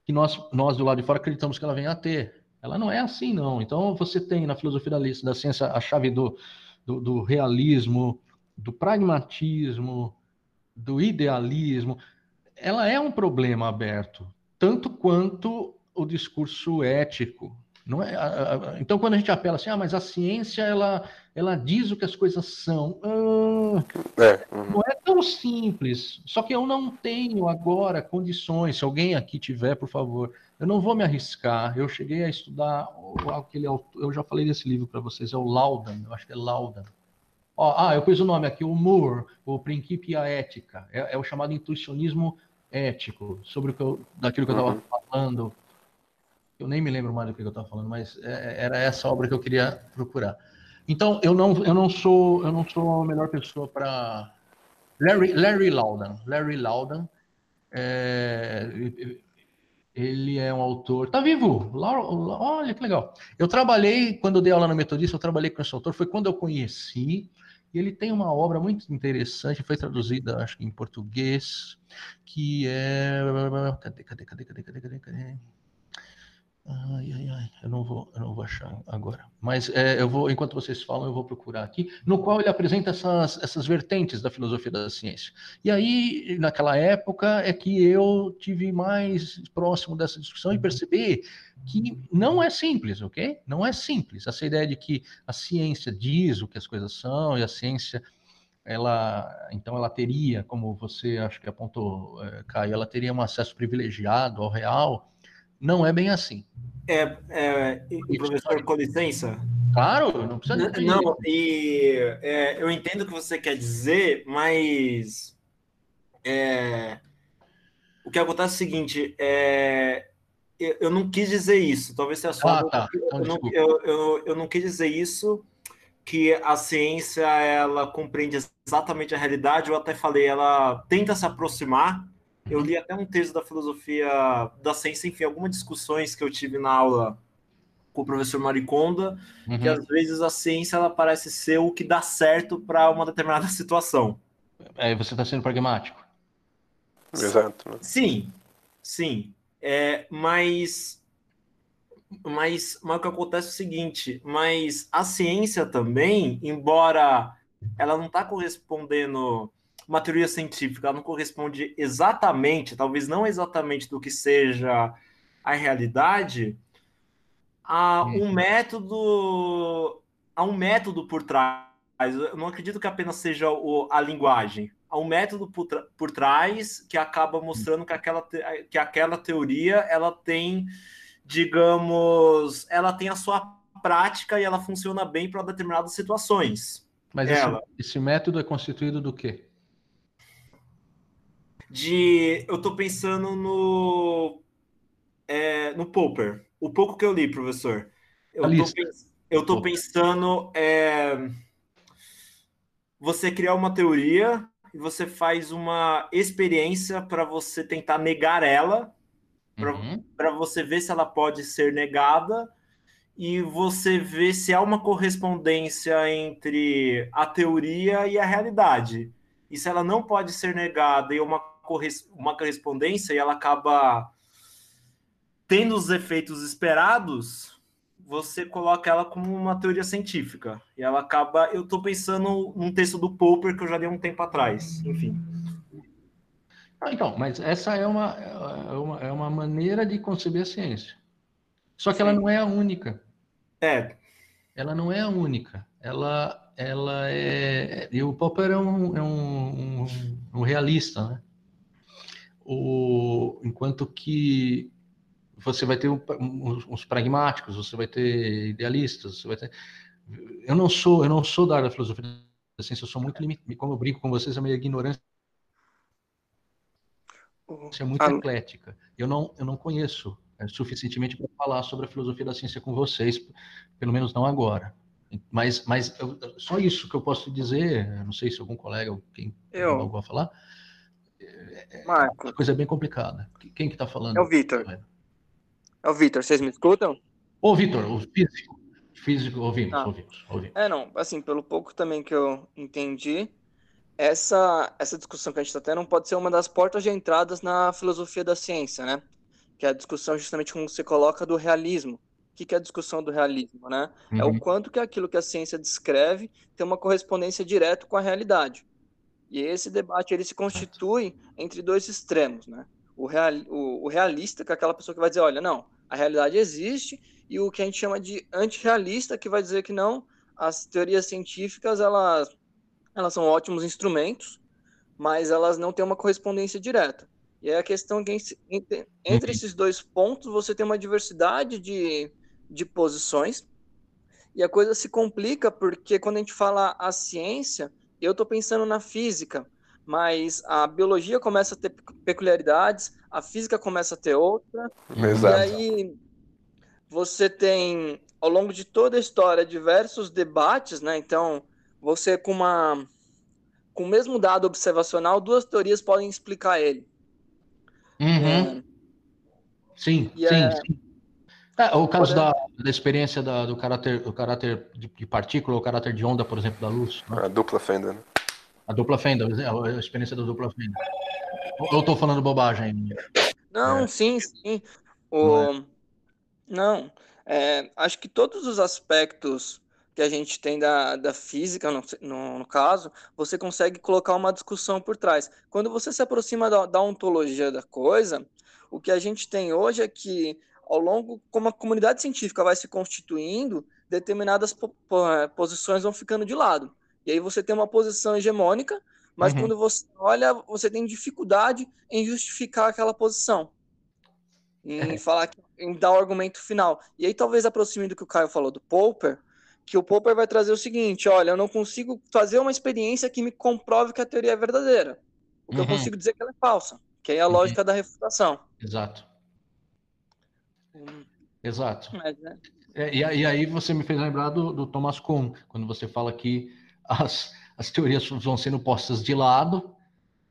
que nós, nós do lado de fora acreditamos que ela venha a ter. Ela não é assim, não. Então, você tem na filosofia da, da ciência a chave do, do, do realismo, do pragmatismo, do idealismo. Ela é um problema aberto, tanto quanto o discurso ético, não é, então, quando a gente apela assim, ah, mas a ciência ela, ela diz o que as coisas são. Ah, é, uhum. Não é tão simples. Só que eu não tenho agora condições. Se alguém aqui tiver, por favor, eu não vou me arriscar. Eu cheguei a estudar aquele autor, eu já falei desse livro para vocês, é o Laudan, eu acho que é Laudan. Ó, ah, eu pus o nome aqui, o Moore, o Princípio e a Ética. É, é o chamado intuicionismo ético, sobre o que eu, daquilo que eu estava uhum. falando eu nem me lembro mais do que eu estava falando, mas é, era essa obra que eu queria procurar. Então, eu não, eu não sou, eu não sou a melhor pessoa para Larry, Larry Laudan. Larry Laudan, é, ele é um autor. Tá vivo? Olha que legal. Eu trabalhei quando eu dei aula na Metodista, eu trabalhei com esse autor. Foi quando eu conheci. E ele tem uma obra muito interessante, foi traduzida, acho que em português, que é. Cadê, cadê, cadê, cadê, cadê, cadê? cadê? Ai, ai, ai, eu não vou, eu não vou achar agora. Mas é, eu vou, enquanto vocês falam, eu vou procurar aqui, no qual ele apresenta essas, essas vertentes da filosofia da ciência. E aí, naquela época, é que eu tive mais próximo dessa discussão e percebi que não é simples, ok? Não é simples. Essa ideia de que a ciência diz o que as coisas são e a ciência ela então ela teria, como você acho que apontou, é, Caio, ela teria um acesso privilegiado ao real não é bem assim. É, é professor, com licença? Claro, não precisa Não, não e é, eu entendo o que você quer dizer, mas é, o que acontece é o seguinte, é, eu, eu, não quis dizer isso, talvez tenha só... Ah, tá. então, eu, não, eu, eu, eu não quis dizer isso, que a ciência, ela compreende exatamente a realidade, eu até falei, ela tenta se aproximar, eu li até um texto da filosofia da ciência, enfim, algumas discussões que eu tive na aula com o professor Mariconda, uhum. que às vezes a ciência ela parece ser o que dá certo para uma determinada situação. É, você está sendo pragmático. Exato. Né? Sim, sim. É, mas, mas, mas o que acontece é o seguinte, mas a ciência também, embora ela não está correspondendo uma teoria científica, ela não corresponde exatamente, talvez não exatamente do que seja a realidade, a um uhum. método, a um método por trás. Eu não acredito que apenas seja o, a linguagem. Há um método por, por trás que acaba mostrando que aquela, que aquela teoria ela tem, digamos, ela tem a sua prática e ela funciona bem para determinadas situações. Mas ela, esse, esse método é constituído do quê? De. Eu estou pensando no. É, no Popper. O pouco que eu li, professor. Eu tô, eu tô pensando. É, você criar uma teoria e você faz uma experiência para você tentar negar ela, para uhum. você ver se ela pode ser negada e você vê se há uma correspondência entre a teoria e a realidade. E se ela não pode ser negada e uma, uma correspondência e ela acaba tendo os efeitos esperados, você coloca ela como uma teoria científica. E ela acaba. Eu estou pensando num texto do Popper que eu já li um tempo atrás. Enfim. Ah, então, mas essa é uma, é uma, é uma maneira de conceber a ciência. Só que Sim. ela não é a única. É. Ela não é a única. Ela, ela é. E o Popper é um, é um, um, um realista, né? O, enquanto que você vai ter uns, uns, pragmáticos, você vai ter idealistas, você vai ter. Eu não sou, eu não sou da área da filosofia da ciência, eu sou muito limitado. Como eu brinco com vocês, a minha ignorância é muito ah. eclética. Eu não, eu não conheço é, suficientemente para falar sobre a filosofia da ciência com vocês, pelo menos não agora. Mas, mas eu, só isso que eu posso dizer, não sei se algum colega ou quem eu algo a falar, é, é uma coisa bem complicada. Quem que está falando? É o Vitor. É o Vitor, vocês me escutam? Ô, Vitor, o físico. Físico, ouvimos, ah. ouvimos, ouvimos. É, não, assim, pelo pouco também que eu entendi, essa, essa discussão que a gente está tendo pode ser uma das portas de entradas na filosofia da ciência, né? que é a discussão justamente como você coloca do realismo. O que é a discussão do realismo, né? Uhum. É o uhum. quanto que aquilo que a ciência descreve tem uma correspondência direta com a realidade. E esse debate ele se constitui entre dois extremos, né? O, real, o, o realista, que é aquela pessoa que vai dizer, olha, não, a realidade existe, e o que a gente chama de antirrealista, que vai dizer que não, as teorias científicas, elas, elas são ótimos instrumentos, mas elas não têm uma correspondência direta. E é a questão que entre, entre uhum. esses dois pontos você tem uma diversidade de, de posições e a coisa se complica porque quando a gente fala a ciência, eu estou pensando na física, mas a biologia começa a ter peculiaridades, a física começa a ter outra. Exato. E aí você tem, ao longo de toda a história, diversos debates, né? Então, você com uma com o mesmo dado observacional, duas teorias podem explicar ele. Uhum. É. Sim, sim, é... sim. É, o caso da, da experiência da, do caráter, do caráter de, de partícula, o caráter de onda, por exemplo, da luz. Né? A dupla fenda, né? A dupla fenda, a experiência da dupla fenda. Eu estou falando bobagem. Não, é. sim, sim. O... Não, é. Não é, acho que todos os aspectos que a gente tem da, da física, no, no, no, caso, você consegue colocar uma discussão por trás. Quando você se aproxima da, da ontologia da coisa, o que a gente tem hoje é que, ao longo, como a comunidade científica vai se constituindo, determinadas é, posições vão ficando de lado. E aí você tem uma posição hegemônica, mas uhum. quando você olha, você tem dificuldade em justificar aquela posição. Em é. falar, em dar o argumento final. E aí talvez aproxime do que o Caio falou do Popper, que o Popper vai trazer o seguinte: olha, eu não consigo fazer uma experiência que me comprove que a teoria é verdadeira. O que uhum. eu consigo dizer é que ela é falsa, que é a uhum. lógica da refutação. Exato. Exato. Mas, né? é, e, e, aí você me fez lembrar do, do, Thomas Kuhn, quando você fala que as, as teorias vão sendo postas de lado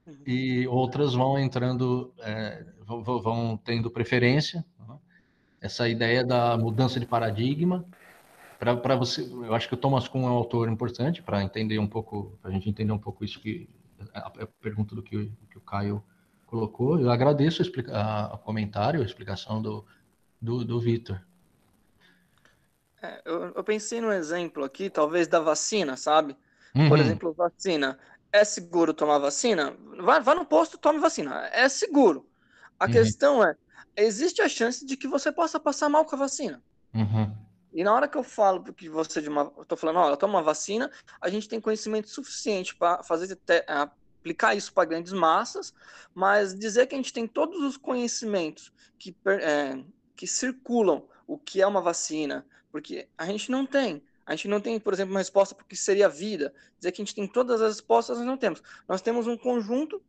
uhum. e outras vão entrando, é, vão, vão, tendo preferência. Né? Essa ideia da mudança de paradigma para você, eu acho que o Thomas Kuhn é um autor importante para entender um pouco, para a gente entender um pouco isso que a, a pergunta do que, que o Caio colocou. Eu agradeço o comentário, a explicação do, do, do Vitor. É, eu, eu, pensei no exemplo aqui, talvez da vacina, sabe? Uhum. Por exemplo, vacina. É seguro tomar vacina? Vá, vá no posto, tome vacina. É seguro. A uhum. questão é, existe a chance de que você possa passar mal com a vacina. Uhum. E na hora que eu falo que você de uma, eu tô falando, olha, toma uma vacina, a gente tem conhecimento suficiente para fazer te, aplicar isso para grandes massas, mas dizer que a gente tem todos os conhecimentos que, é, que circulam o que é uma vacina, porque a gente não tem. A gente não tem, por exemplo, uma resposta para o que seria a vida. Dizer que a gente tem todas as respostas, nós não temos. Nós temos um conjunto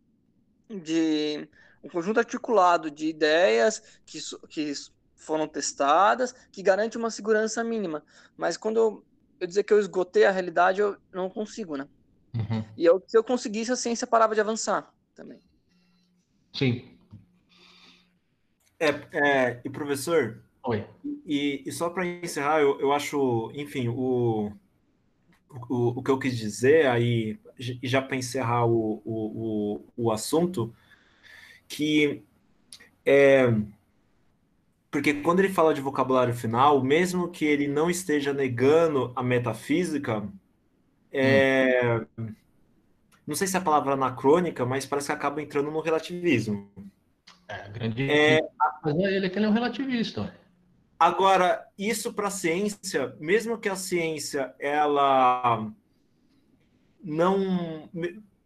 de um conjunto articulado de ideias que, que foram testadas, que garante uma segurança mínima. Mas quando eu, eu dizer que eu esgotei a realidade, eu não consigo, né? Uhum. E eu, se eu conseguisse, a ciência parava de avançar também. Sim. É, é e professor? Oi. E, e só para encerrar, eu, eu acho, enfim, o, o, o que eu quis dizer aí, já para encerrar o, o, o, assunto, que é. Porque quando ele fala de vocabulário final, mesmo que ele não esteja negando a metafísica, é, hum. não sei se é a palavra anacrônica, mas parece que acaba entrando no relativismo. É, grande. É, mas é ele que ele é um relativista. Agora, isso para a ciência, mesmo que a ciência ela não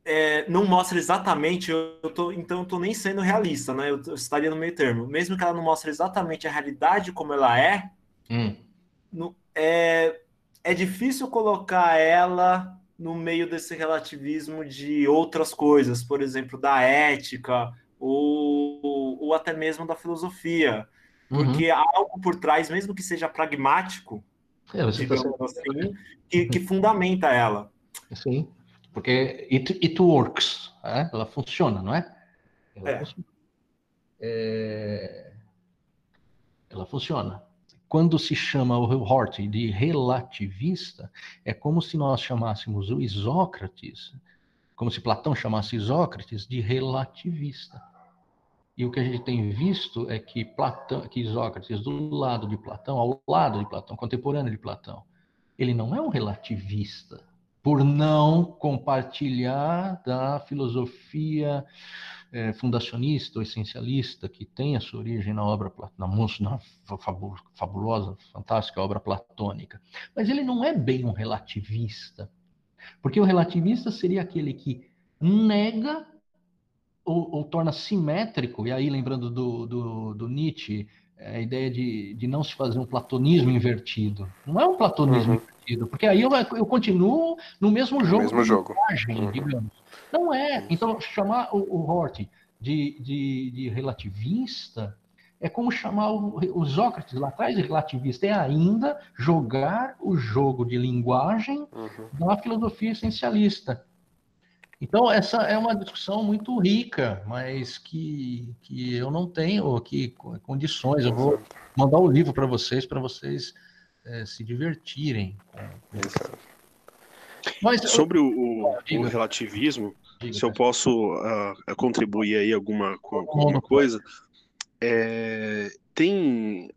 é, não mostre exatamente, eu tô, então eu estou nem sendo realista, né? Eu, eu, estaria no meio termo. Mesmo que ela não mostre exatamente a realidade como ela é, hum. no, é, é difícil colocar ela no meio desse relativismo de outras coisas, por exemplo, da ética ou, ou até mesmo da filosofia. Uhum. Porque há algo por trás, mesmo que seja pragmático, é, digamos tá... assim, que, que, fundamenta ela. Sim, porque it, it works, é? ela funciona, não é? Ela, é. Funciona. É... ela funciona. Quando se chama o Hort de relativista, é como se nós chamássemos o Isócrates, como se Platão chamasse Isócrates de relativista. E o que a gente tem visto é que Platão, que Sócrates, do lado de Platão, ao lado de Platão, contemporâneo de Platão, ele não é um relativista, por não compartilhar da filosofia é, fundacionista ou essencialista que tem a sua origem na obra na, na fabulosa, fantástica obra platônica. Mas ele não é bem um relativista, porque o relativista seria aquele que nega ou, ou torna simétrico, e aí lembrando do, do, do Nietzsche, é a ideia de, de não se fazer um platonismo invertido. Não é um platonismo uhum. invertido, porque aí eu, eu continuo no mesmo jogo. No mesmo jogo. Imagem, uhum. digamos. Não é. Então, chamar o, o Hort de, de, de, relativista é como chamar o, o Sócrates lá atrás de relativista. É ainda jogar o jogo de linguagem uhum. da filosofia essencialista. Então, essa é uma discussão muito rica, mas que, que eu não tenho aqui condições. Eu vou mandar o livro para vocês, para vocês é, se divertirem. Mas, Sobre o, o, o relativismo, diga, se eu posso uh, contribuir aí alguma, com, alguma coisa, é, tem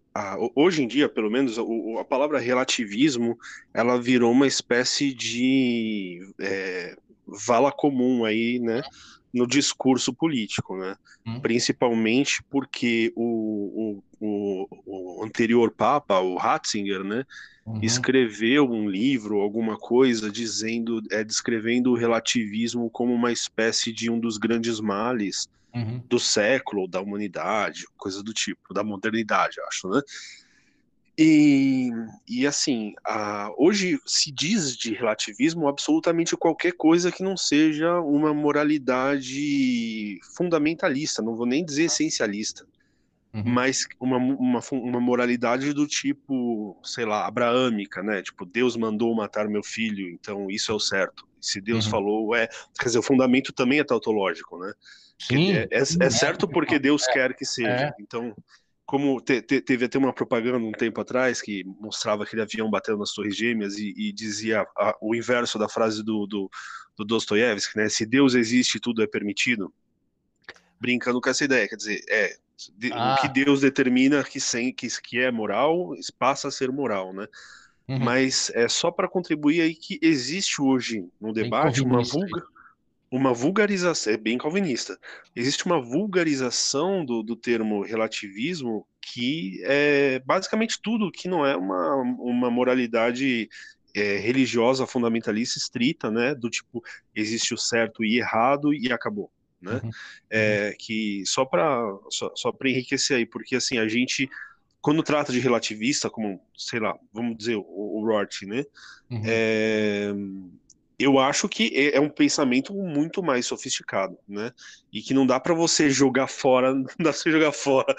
hoje em dia, pelo menos, a palavra relativismo ela virou uma espécie de é, vala comum aí, né, no discurso político, né? Hum. Principalmente porque o, o, o, anterior Papa, o Ratzinger, né, uhum. escreveu um livro, alguma coisa, dizendo, é, descrevendo o relativismo como uma espécie de um dos grandes males uhum. do século, da humanidade, coisa do tipo, da modernidade, acho, né? E, e assim, a, hoje se diz de relativismo absolutamente qualquer coisa que não seja uma moralidade fundamentalista, não vou nem dizer essencialista, uhum. mas uma, uma, uma moralidade do tipo, sei lá, abraâmica, né? Tipo, Deus mandou matar meu filho, então isso é o certo. Se Deus uhum. falou, é. Quer dizer, o fundamento também é tautológico, né? Sim, é, é, é certo porque Deus quer que seja. É. Então como te, te, teve até uma propaganda um tempo atrás que mostrava aquele avião batendo nas torres gêmeas e, e dizia a, o inverso da frase do, do, do Dostoiévski, né? Se Deus existe, tudo é permitido. brincando com essa ideia, quer dizer, é de, Ah. o que Deus determina que, sem, que, que é moral passa a ser moral, né? Uhum. Mas é só para contribuir aí que existe hoje no debate uma, vulga, uma vulgarização, é bem calvinista, existe uma vulgarização do, do termo relativismo que é basicamente tudo que não é uma, uma moralidade é, religiosa fundamentalista estrita, né? Do tipo, existe o certo e errado e acabou. Né? Uhum. É, que só para só, só enriquecer aí, porque assim a gente quando trata de relativista, como sei lá, vamos dizer o, o Rorty, né? Uhum. É, eu acho que é, é um pensamento muito mais sofisticado, né? E que não dá para você jogar fora, não dá pra você jogar fora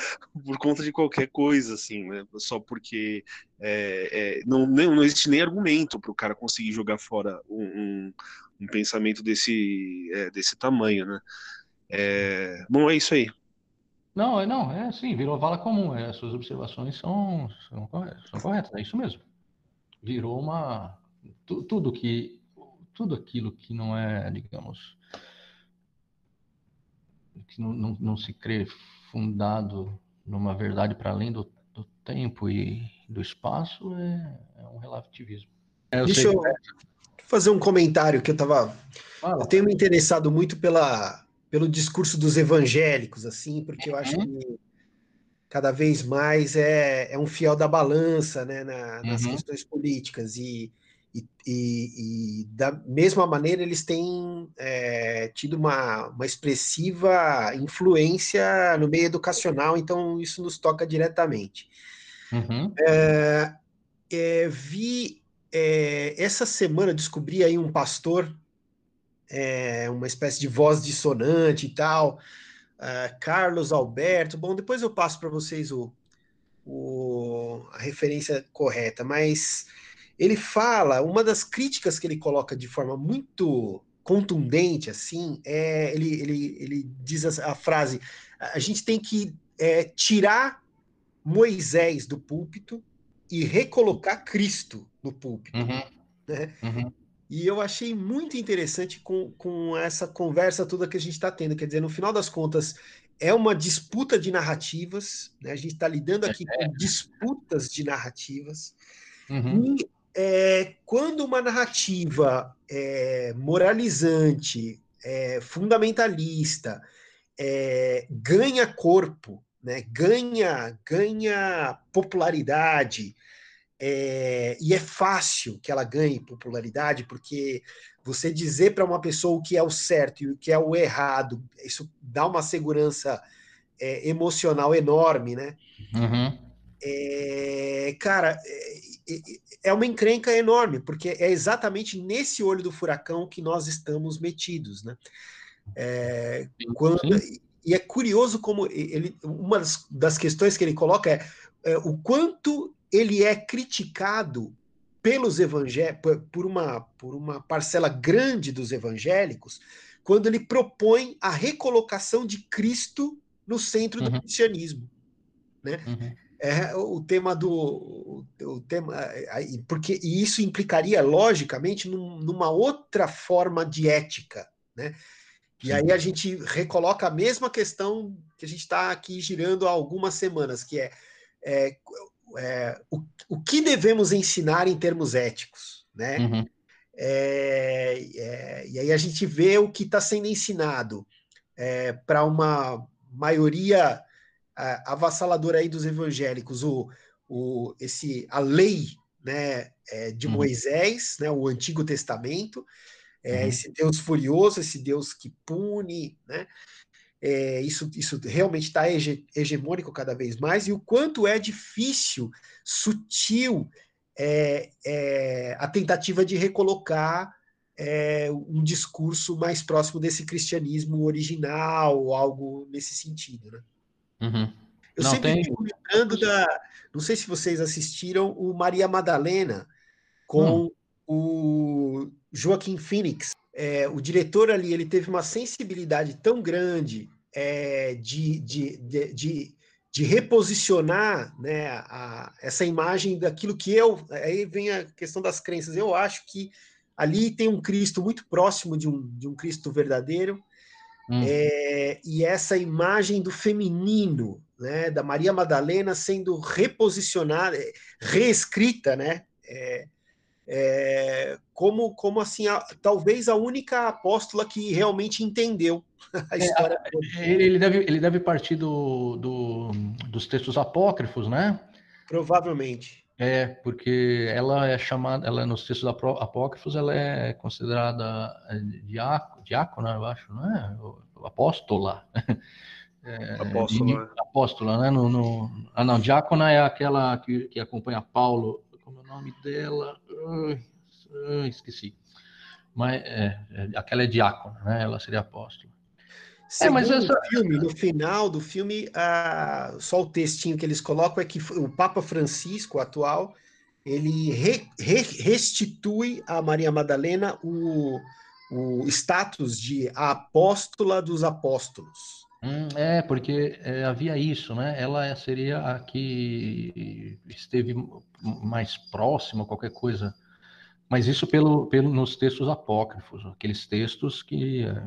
por conta de qualquer coisa, assim, né? Só porque é, é, não, não, existe nem argumento para o cara conseguir jogar fora um, um, um pensamento desse, é, desse tamanho, né? É, bom, é isso aí. Não, é não, é assim, virou vala comum. É, suas observações são, são, corretas, são corretas, é isso mesmo. Virou uma. tu- tudo que. Tudo aquilo que não é, digamos. que não, não, não se crê fundado numa verdade para além do, do tempo e do espaço é, é um relativismo. É, eu Deixa sei eu fazer um comentário que eu tava. Fala. Eu tenho me interessado muito pela, pelo discurso dos evangélicos, assim, porque eu acho que cada vez mais é, é um fiel da balança né, na- nas Uhum. questões políticas. E, e, e- e da mesma maneira eles têm é, tido uma, uma expressiva influência no meio educacional, então isso nos toca diretamente. Uhum. É, vi é, essa semana descobri aí um pastor, é, uma espécie de voz dissonante e tal, ah, Carlos Alberto. Bom, depois eu passo para vocês o, o- a referência correta, mas ele fala, uma das críticas que ele coloca de forma muito contundente, assim, é ele, ele, ele diz a, a frase: a gente tem que é, tirar Moisés do púlpito e recolocar Cristo no púlpito. Uhum. Né? Uhum. E eu achei muito interessante com, com essa conversa toda que a gente está tendo. Quer dizer, no final das contas, é uma disputa de narrativas, né? a gente está lidando aqui com disputas de narrativas. Uhum. E é, quando uma narrativa é, moralizante, é, fundamentalista, é, ganha corpo, né, ganha, ganha popularidade, é, e é fácil que ela ganhe popularidade, porque você dizer para uma pessoa o que é o certo e o que é o errado, isso dá uma segurança é, emocional enorme, né? Uhum. Cara, é, uma encrenca enorme, porque é exatamente nesse olho do furacão que nós estamos metidos, né? É, quando, e é curioso como ele, uma das, questões que ele coloca é, é, o quanto ele é criticado pelos evangélicos, por, por uma, por uma parcela grande dos evangélicos, quando ele propõe a recolocação de Cristo no centro do Uhum. cristianismo, né? Uhum. É o tema do o tema aí, porque e isso implicaria logicamente num- numa outra forma de ética, né? E aí a gente recoloca a mesma questão que a gente está aqui girando há algumas semanas, que é, é, é, o, o que devemos ensinar em termos éticos, né? Uhum. É, é, e aí a gente vê o que está sendo ensinado é, para uma maioria ah, avassaladora aí dos evangélicos, o, o, esse, a lei né, é, de Uhum. Moisés, né, o Antigo Testamento, é, Uhum. esse Deus furioso, esse Deus que pune, né? É, isso, isso realmente está hege, hegemônico cada vez mais, e o quanto é difícil, sutil, é, é, a tentativa de recolocar é, um discurso mais próximo desse cristianismo original, ou algo nesse sentido. Né? Uhum. Eu Não, sempre tem- fico lembrando da. Não sei se vocês assistiram o Maria Madalena com o Joaquim Phoenix. É, o diretor ali ele teve uma sensibilidade tão grande é, de, de, de, de, de reposicionar né, a, essa imagem daquilo que eu. Aí vem a questão das crenças. Eu acho que ali tem um Cristo muito próximo de um, de um Cristo verdadeiro. Hum. é, e essa imagem do feminino, né, da Maria Madalena sendo reposicionada, reescrita, né, é, é, como, como assim, a, talvez a única apóstola que realmente entendeu a é, história. É, ele, deve, ele deve partir do, do, dos textos apócrifos, né? Provavelmente. É, porque ela é chamada, ela nos textos apócrifos, ela é considerada é, diácona, eu acho, não é? Apóstola. É, apóstola. apóstola, né? No, no, ah, não, diácona é aquela que, que acompanha Paulo. Como é o nome dela? Esqueci. Mas é, é, aquela é diácona, né? Ela seria apóstola. Segundo é, mas essa... filme, no final do filme, ah, só o textinho que eles colocam é que o Papa Francisco atual ele re, re, restitui a Maria Madalena o, o status de apóstola dos apóstolos. Hum, é, porque é, havia isso, né? Ela seria a que esteve mais próxima, qualquer coisa. Mas isso pelo, pelo nos textos apócrifos, aqueles textos que é,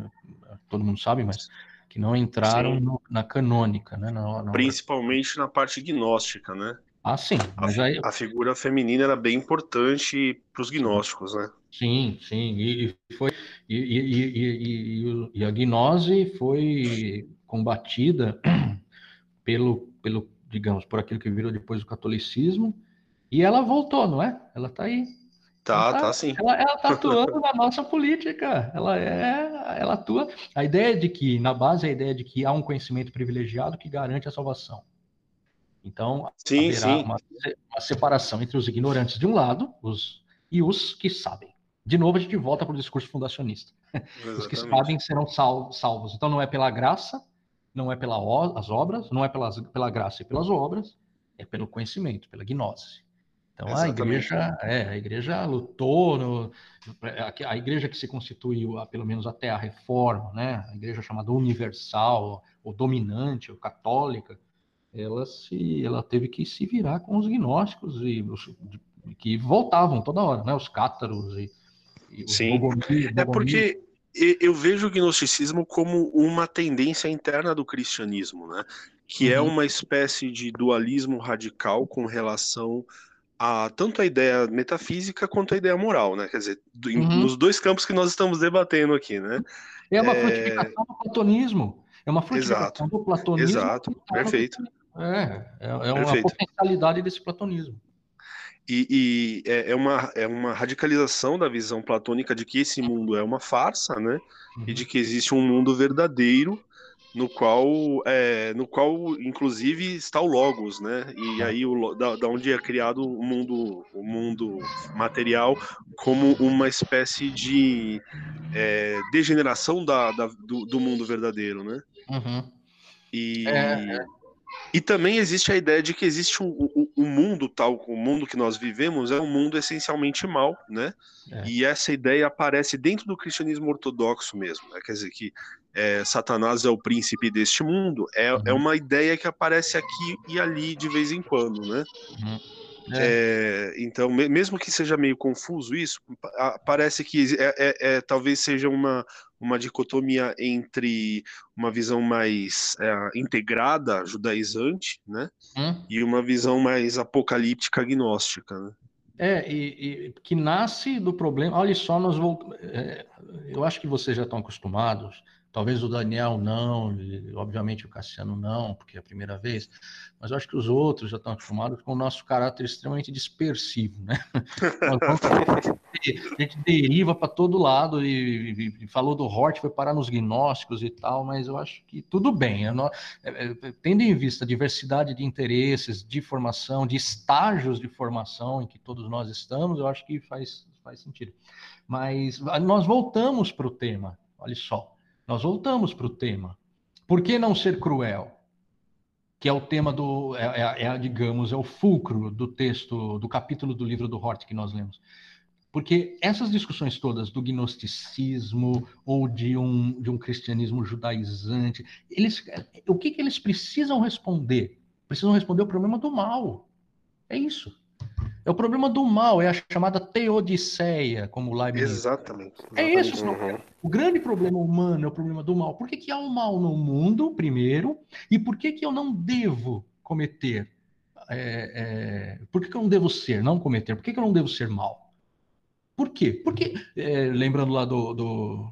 todo mundo sabe, mas que não entraram no, na canônica, né? Na, na... Principalmente na parte gnóstica, né? Ah, sim. Mas a, aí... a figura feminina era bem importante para os gnósticos, né? Sim, sim. E, foi e, e, e, a gnose foi combatida pelo, pelo, digamos, por aquilo que virou depois o catolicismo, e ela voltou, não é? Ela está aí. Tá, ela tá, tá sim. Ela, ela tá atuando na nossa política. Ela é, ela atua. A ideia de que, na base, a ideia de que há um conhecimento privilegiado que garante a salvação. Então, sim, sim. Uma, uma, separação entre os ignorantes de um lado os, e os que sabem. De novo, a gente volta para o discurso fundacionista. Exatamente. Os que sabem serão salvos. Então, não é pela graça, não é pelas obras, não é pelas, pela graça e pelas obras, é pelo conhecimento, pela gnose. Então Exatamente. a igreja, é, a igreja lutou, no, a igreja que se constituiu, pelo menos até a reforma, né, a igreja chamada universal, ou dominante, ou católica, ela se, ela teve que se virar com os gnósticos e os, que voltavam toda hora, né, os cátaros e, e Sim. É porque eu vejo o gnosticismo como uma tendência interna do cristianismo, né? Que é uhum. é uma espécie de dualismo radical com relação a tanto a ideia metafísica quanto a ideia moral, né? Quer dizer, do, uhum. nos dois campos que nós estamos debatendo aqui, né? É uma é... frutificação do platonismo. É uma frutificação Exato. do platonismo. Exato, perfeito. É, é, é uma perfeito. potencialidade desse platonismo. E, e é, é, uma, é uma radicalização da visão platônica de que esse mundo é uma farsa, né? Uhum. E de que existe um mundo verdadeiro no qual, é, no qual inclusive está o logos, né? E aí o, da, da, onde é criado o mundo, o mundo material como uma espécie de é, degeneração da, da do, do, mundo verdadeiro, né? Uhum. E é, é. E também existe a ideia de que existe um, um, um, mundo tal, o mundo que nós vivemos é um mundo essencialmente mal, né? É. E essa ideia aparece dentro do cristianismo ortodoxo mesmo, né? quer dizer que é, Satanás é o príncipe deste mundo, é, uhum. é uma ideia que aparece aqui e ali de vez em quando, né? Uhum. É. É, então, mesmo que seja meio confuso isso, parece que é, é, é, talvez seja uma, uma dicotomia entre uma visão mais é, integrada, judaizante, né, hum? e uma visão mais apocalíptica, agnóstica, né? É, e, e, que nasce do problema. Olha só, nós voltamos. É, eu acho que vocês já estão acostumados Talvez o Daniel não, obviamente o Cassiano não, porque é a primeira vez, mas eu acho que os outros já estão acostumados com o nosso caráter extremamente dispersivo, né? a gente deriva para todo lado e, e, e, falou do Hort, foi parar nos gnósticos e tal, mas eu acho que tudo bem. É, é, é, tendo em vista a diversidade de interesses, de formação, de estágios de formação em que todos nós estamos, eu acho que faz, faz sentido. Mas nós voltamos para o tema, olha só. Nós voltamos para o tema. Por que não ser cruel? Que é o tema do, é, é, é, digamos, é o fulcro do texto, do capítulo do livro do Hort que nós lemos. Porque essas discussões todas do gnosticismo ou de um, de um cristianismo judaizante, eles, o que, que eles precisam responder? Precisam responder o problema do mal. É isso. É o problema do mal, é a chamada teodiceia, como Leibniz. Exatamente. É exatamente. isso. Uhum. O grande problema humano é o problema do mal. Por que, que há um mal no mundo, primeiro? E por que, que eu não devo cometer? É, é, por que, que eu não devo ser, não cometer? Por que, que eu não devo ser mal? Por quê? Porque, é, lembrando lá do, do,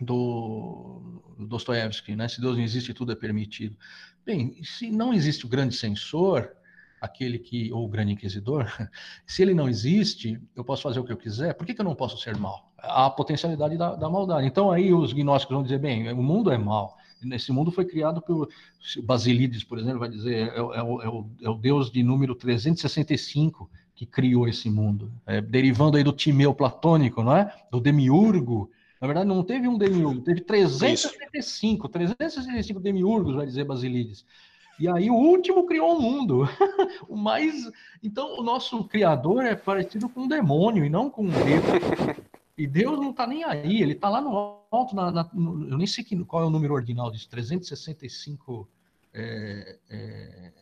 do Dostoiévski, né? Se Deus não existe, tudo é permitido. Bem, se não existe o grande censor, aquele que, ou o grande inquisidor, se ele não existe, eu posso fazer o que eu quiser, por que, que eu não posso ser mal? A potencialidade da, da maldade. Então aí os gnósticos vão dizer, bem, o mundo é mal. Esse mundo foi criado pelo Basilides, por exemplo, vai dizer, é, o- é o, é o- é o Deus de número 365 que criou esse mundo, É, derivando aí do Timeu platônico, não é? Do demiurgo. Na verdade, não teve um demiurgo, teve 365, 365 demiurgos, vai dizer Basilides. E aí o último criou o mundo. o mais, então o nosso criador é parecido com um demônio e não com um Deus. E Deus não está nem aí, ele está lá no alto, na, na- eu nem sei que- qual é o número ordinal disso, 365 é, é,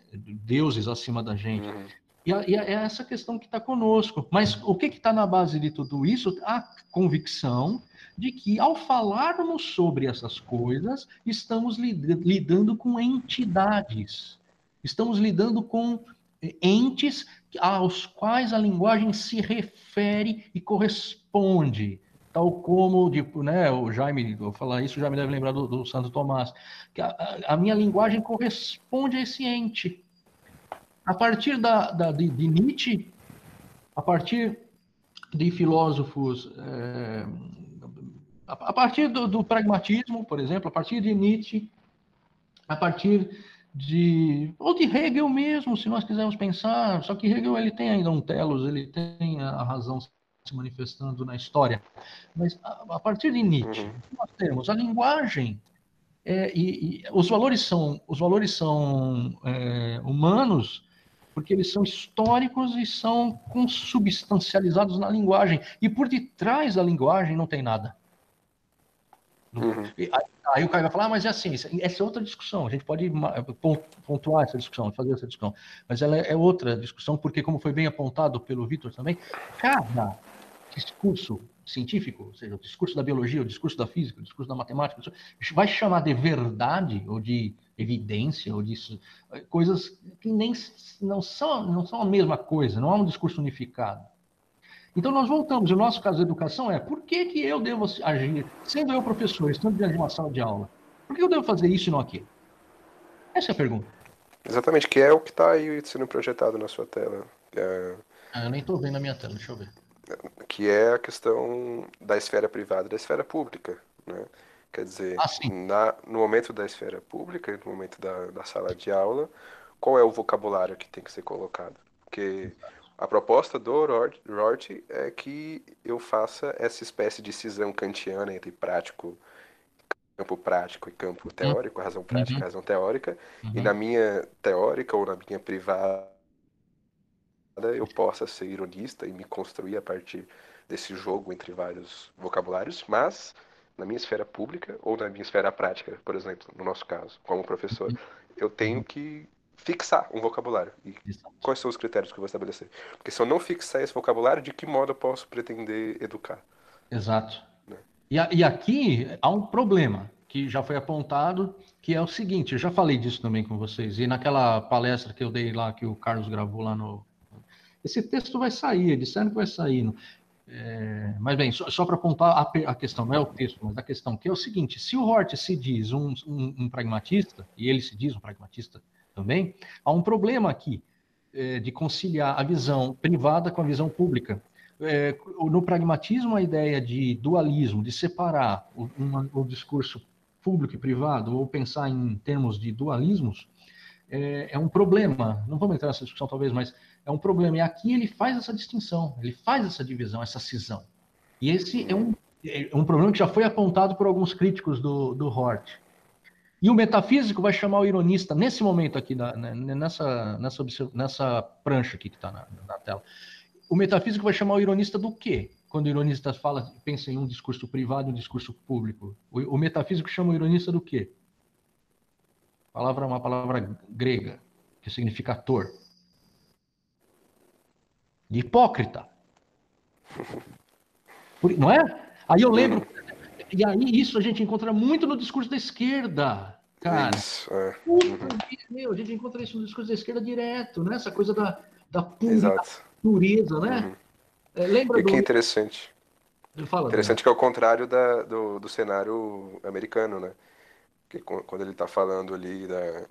deuses acima da gente. Uhum. E, a- e a- é essa questão que está conosco. Mas o que está na base de tudo isso? A convicção de que, ao falarmos sobre essas coisas, estamos lid- lidando com entidades, estamos lidando com eh, entes aos quais a linguagem se refere e corresponde. Tal como, tipo, né, o Jaime, vou falar isso, já me deve lembrar do, do Santo Tomás, que a- a- minha linguagem corresponde a esse ente. A partir da, da- de, de Nietzsche, a partir de filósofos, eh, a, partir do, do pragmatismo, por exemplo, a partir de Nietzsche, a partir de ou de Hegel mesmo, se nós quisermos pensar, só que Hegel ele tem ainda um telos, ele tem a razão se manifestando na história, mas a, a partir de Nietzsche, Uhum. o que nós temos a linguagem é, e, e os valores são os valores são é, humanos porque eles são históricos e são consubstancializados na linguagem e por detrás da linguagem não tem nada Uhum. aí, o cara vai falar, ah, mas é assim, essa é outra discussão. A gente pode pontuar essa discussão, fazer essa discussão. Mas ela é outra discussão, porque, como foi bem apontado pelo Vitor também, cada discurso científico, ou seja, o discurso da biologia, o discurso da física, o discurso da matemática, vai chamar de verdade, ou de evidência, ou disso, coisas que nem não são, não são a mesma coisa, não há um discurso unificado. Então, nós voltamos. O nosso caso de educação é por que, que eu devo agir, sendo eu professor, estando diante de uma sala de aula? Por que eu devo fazer isso e não aquilo? Essa é a pergunta. Exatamente, que é o que está aí sendo projetado na sua tela. É, Ah, eu nem estou vendo a minha tela, deixa eu ver. que é a questão da esfera privada e da esfera pública, né? Quer dizer, Ah, na, no momento da esfera pública, no momento da, da sala de aula, qual é o vocabulário que tem que ser colocado? Porque a proposta do Rort é que eu faça essa espécie de cisão kantiana entre prático, campo prático e campo teórico, razão prática e Uhum. razão teórica, e Uhum. na minha teórica ou na minha privada eu possa ser ironista e me construir a partir desse jogo entre vários vocabulários, mas na minha esfera pública ou na minha esfera prática, por exemplo, no nosso caso, como professor, eu tenho que fixar um vocabulário. E quais são os critérios que eu vou estabelecer? Porque se eu não fixar esse vocabulário, de que modo eu posso pretender educar? Exato. Né? E, a- e aqui há um problema que já foi apontado, que é o seguinte, eu já falei disso também com vocês, e naquela palestra que eu dei lá, que o Carlos gravou lá no... Esse texto vai sair, disseram que vai sair. é, mas bem, só, só para apontar a, a questão, não é o texto, mas a questão, que é o seguinte, se o Hort se diz um, um- um pragmatista, e ele se diz um pragmatista também, há um problema aqui é, de conciliar a visão privada com a visão pública é, no pragmatismo, a ideia de dualismo, de separar o, uma- o discurso público e privado, ou pensar em termos de dualismos, é, é um problema. Não vamos entrar nessa discussão, talvez, mas é um problema. E aqui ele faz essa distinção, ele faz essa divisão, essa cisão. E esse é um, é um problema que já foi apontado por alguns críticos do, do Hort. E o metafísico vai chamar o ironista, nesse momento aqui, na- né, nessa, nessa, nessa prancha aqui que está na, na tela, o metafísico vai chamar o ironista do quê? Quando o ironista fala, pensa em um discurso privado e um discurso público. O, o metafísico chama o ironista do quê? Palavra é uma palavra grega, que significa ator. de hipócrita. Não é? Aí eu lembro, e aí isso a gente encontra muito no discurso da esquerda, cara. Isso, é. uhum. meu, a gente encontra isso no discurso da esquerda direto, né? Essa coisa da, da pureza, né? Uhum. É, lembra e do... que interessante. Fala, interessante né? que é o contrário da, do, do cenário americano, né? Que quando ele está falando ali da...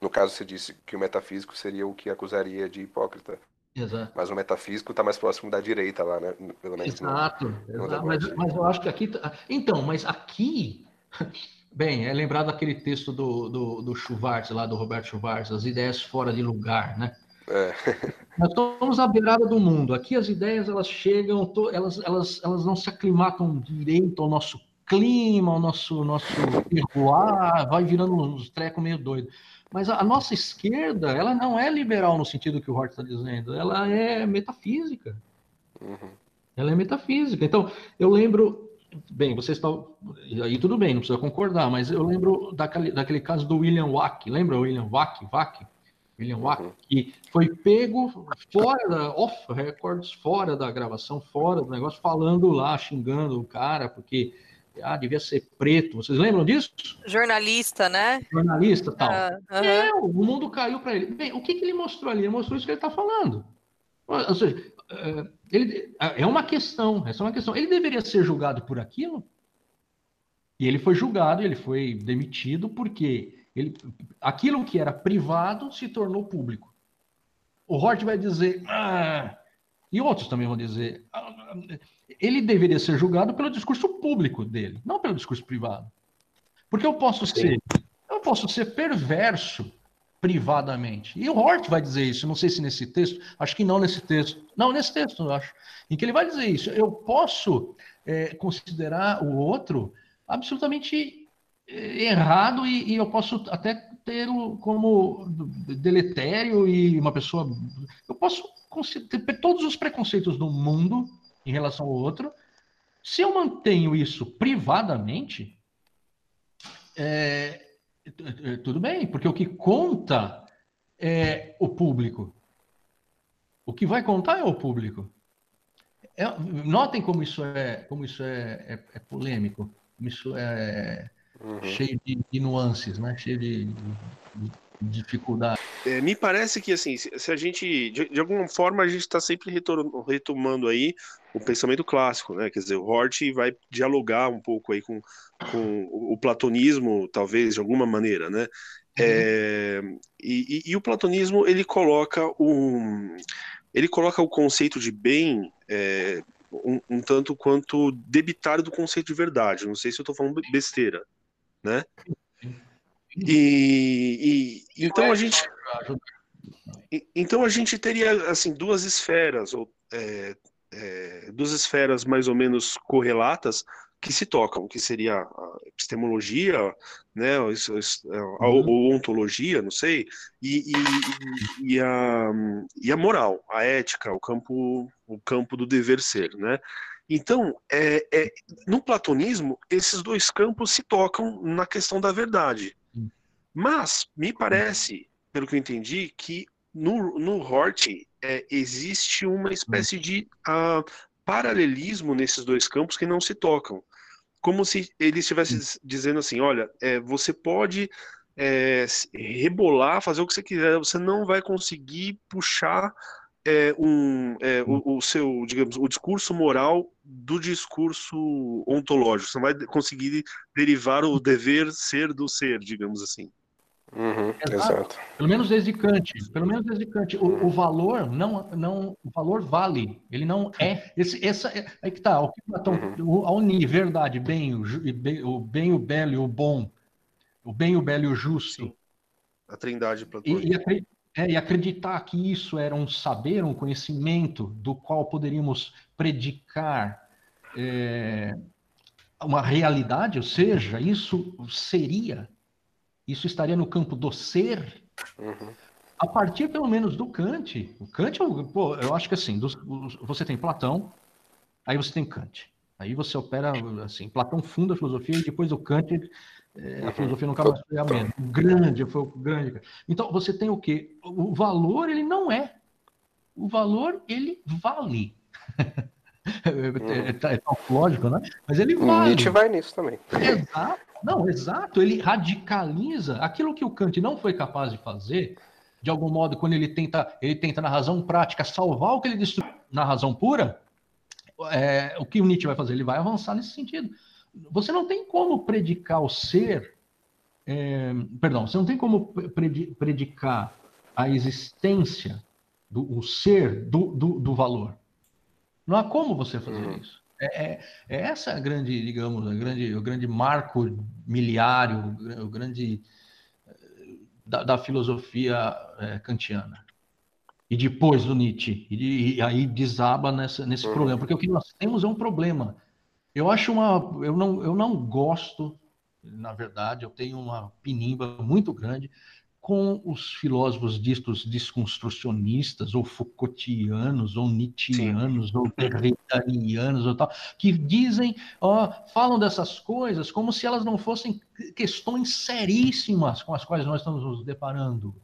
No caso, você disse que o metafísico seria o que acusaria de hipócrita. Exato. Mas o metafísico está mais próximo da direita lá, né? Pelo menos exato, no, exato. Mas, mas, eu acho que aqui. Tá, então, mas aqui. Bem, é lembrado aquele texto do, do, do Schwartz, lá do Roberto Schwartz, as ideias fora de lugar, né? É. Nós estamos à beirada do mundo. Aqui as ideias elas chegam, elas, elas, elas não se aclimatam direito ao nosso clima, ao nosso nosso terroir, vai virando uns trecos meio doido. Mas a, nossa esquerda, ela não é liberal no sentido que o Hort está dizendo, ela é metafísica. Uhum. Ela é metafísica. Então, eu lembro, bem, vocês estão, aí tudo bem, não precisa concordar, mas eu lembro daquele, daquele caso do William Wack, lembra o William Wack? Wack? William Wack, uhum. que foi pego fora da off records, fora da gravação, fora do negócio, falando lá, xingando o cara, porque ah, devia ser preto. Vocês lembram disso? Jornalista, né? Jornalista tal. Uh, É, o mundo caiu para ele. Bem, o que, que ele mostrou ali? Ele mostrou isso que ele está falando. Ou seja, é, ele, é uma questão, essa é uma questão. Ele deveria ser julgado por aquilo? E ele foi julgado, ele foi demitido porque ele, aquilo que era privado se tornou público. O Hort vai dizer, ah, e outros também vão dizer, ele deveria ser julgado pelo discurso público dele, não pelo discurso privado. Porque eu posso ser, eu posso ser perverso privadamente. E o Hort vai dizer isso, não sei se nesse texto, acho que não nesse texto. Não, nesse texto, eu acho. Em que ele vai dizer isso. Eu posso é, considerar o outro absolutamente errado e, e eu posso até tê-lo como deletério e uma pessoa. Eu posso ter todos os preconceitos do mundo em relação ao outro. Se eu mantenho isso privadamente, é, tudo bem, porque o que conta é o público. O que vai contar é o público. É, notem como isso é, como isso é, é, é polêmico, como isso é uhum. cheio de, de, nuances, né? cheio de, de dificuldade. É, me parece que assim, se, se a gente, de, de, alguma forma, a gente está sempre retomando aí o pensamento clássico, né? Quer dizer, o Hort vai dialogar um pouco aí com, com o platonismo, talvez de alguma maneira, né? Uhum. É, e, e, e, o platonismo ele coloca um, ele coloca o conceito de bem é, um, um, tanto quanto debitário do conceito de verdade. Não sei se eu estou falando besteira, né? E, e então a gente então a gente teria assim duas esferas ou é, é, duas esferas mais ou menos correlatas que se tocam, que seria a epistemologia, né, a, a, uhum. ontologia, não sei, e, e, e, a, e a moral, a ética, o campo, o campo do dever ser, né? Então, é, é, no platonismo, esses dois campos se tocam na questão da verdade. Mas me parece, pelo que eu entendi, que no, no Hort é, existe uma espécie de uh, paralelismo nesses dois campos que não se tocam. Como se ele estivesse dizendo assim: olha, é, você pode é, rebolar, fazer o que você quiser, você não vai conseguir puxar é, um, é, o, o, seu, digamos, o discurso moral do discurso ontológico. Você não vai conseguir derivar o dever ser do ser, digamos assim. Uhum, exato. Pelo menos desde Kant. Pelo menos desde Kant. O, o, valor não, não, o valor vale. Ele não é. Esse, essa é, é que tá. O que Platão, uhum. a unir verdade, bem, o, o bem, o belo e o bom, o bem, o belo e o justo. Sim. A Trindade platônica. E, e, é, e acreditar que isso era um saber, um conhecimento do qual poderíamos predicar é, uma realidade, ou seja, isso seria isso estaria no campo do ser, uhum. a partir pelo menos do Kant. O Kant, pô, eu acho que assim, você tem Platão, aí você tem Kant. Aí você opera assim, Platão funda a filosofia e depois do Kant é, a filosofia nunca mais foi a mesma. O grande, foi o grande. Então você tem o quê? O valor ele não é o valor, ele vale. é, é, é, lógico, né? Mas ele vale. Nietzsche vai nisso também. Exato. Não, exato. Ele radicaliza aquilo que o Kant não foi capaz de fazer, de algum modo, quando ele tenta, ele tenta na razão prática salvar o que ele destruiu na razão pura. É, o que o Nietzsche vai fazer? Ele vai avançar nesse sentido. Você não tem como predicar o ser, é, perdão, você não tem como predicar a existência do o ser do, do, do valor. Não há como você fazer uhum. isso. É, é, é, essa a grande, digamos, a grande, o grande marco miliário, o grande da, da filosofia é, kantiana. E depois do Nietzsche. E, e aí desaba nessa, nesse uhum. problema. Porque o que nós temos é um problema. Eu acho uma. Eu não, eu não gosto, na verdade, eu tenho uma pinimba muito grande com os filósofos distos desconstrucionistas, ou Foucaultianos, ou Nietzscheanos, Sim. ou Derridanianos, ou tal, que dizem, ó, falam dessas coisas como se elas não fossem questões seríssimas com as quais nós estamos nos deparando.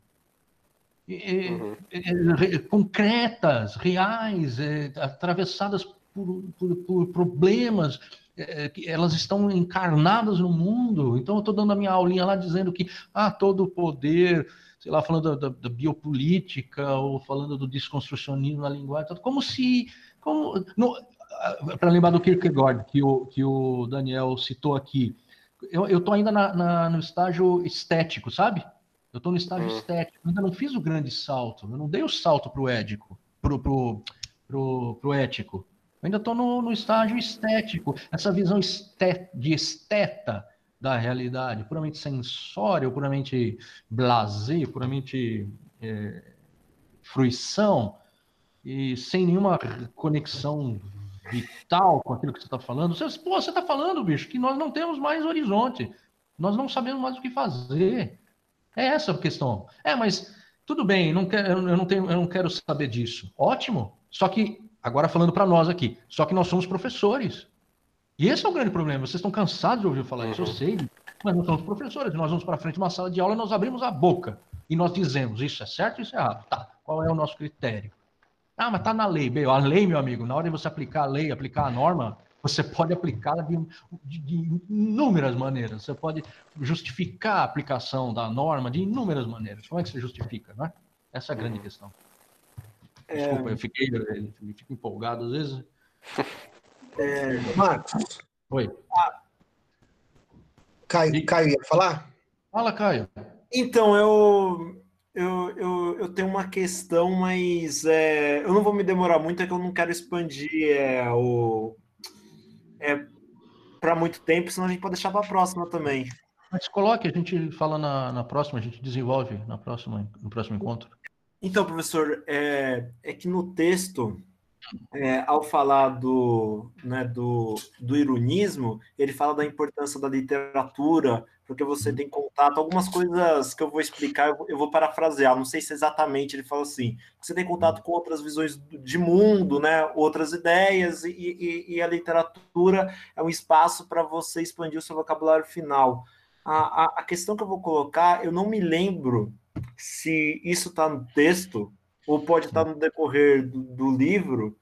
Uhum. É, concretas, reais, é, atravessadas por, por, por problemas é, elas estão encarnadas no mundo. Então, eu estou dando a minha aulinha lá dizendo que ah, todo o poder, sei lá, falando da, da, da biopolítica ou falando do desconstrucionismo na linguagem, como se. Como, para lembrar do Kierkegaard, que o, que o Daniel citou aqui, eu estou ainda na, na, no estágio estético, sabe? Eu estou no estágio hum. estético, ainda não fiz o grande salto, eu não dei o salto para o ético, pro, pro, pro, pro ético ainda estou no, no, estágio estético, essa visão de esteta da realidade, puramente sensória, puramente blazer, puramente é, fruição, e sem nenhuma conexão vital com aquilo que você está falando. Você, pô, você está falando, bicho, que nós não temos mais horizonte, nós não sabemos mais o que fazer. É essa a questão. É, mas tudo bem, não eu, não tenho, eu não quero saber disso. Ótimo. Só que Agora falando para nós aqui. Só que nós somos professores. E esse é o grande problema. Vocês estão cansados de ouvir falar isso, eu uhum. sei. Mas nós somos professores. Nós vamos para frente de uma sala de aula e nós abrimos a boca. E nós dizemos, isso é certo, isso é errado. Tá, qual é o nosso critério? Ah, mas está na lei. Bem, a lei, meu amigo, na hora de você aplicar a lei, aplicar a norma, você pode aplicá-la de, de, de, inúmeras maneiras. Você pode justificar a aplicação da norma de inúmeras maneiras. Como é que você justifica, né? Essa é a grande uhum. questão. Desculpa, é... eu fiquei eu fico empolgado às vezes. É, Marcos. Oi. Ah, Caio, Caio ia falar? Fala, Caio. Então, eu, eu, eu, eu tenho uma questão, mas é, eu não vou me demorar muito, é que eu não quero expandir é, o. É, para muito tempo, senão a gente pode deixar para a próxima também. Mas coloque, a gente fala na, na próxima, a gente desenvolve na próxima, no próximo encontro. Então, professor, é, é que no texto, é, ao falar do, né, do, do ironismo, ele fala da importância da literatura, porque você tem contato, algumas coisas que eu vou explicar, eu vou, parafrasear, não sei se exatamente ele fala assim, você tem contato com outras visões de mundo, né, outras ideias, e, e, e a literatura é um espaço para você expandir o seu vocabulário final. A, a, a questão que eu vou colocar, eu não me lembro se isso está no texto, ou pode estar tá no decorrer do, do livro,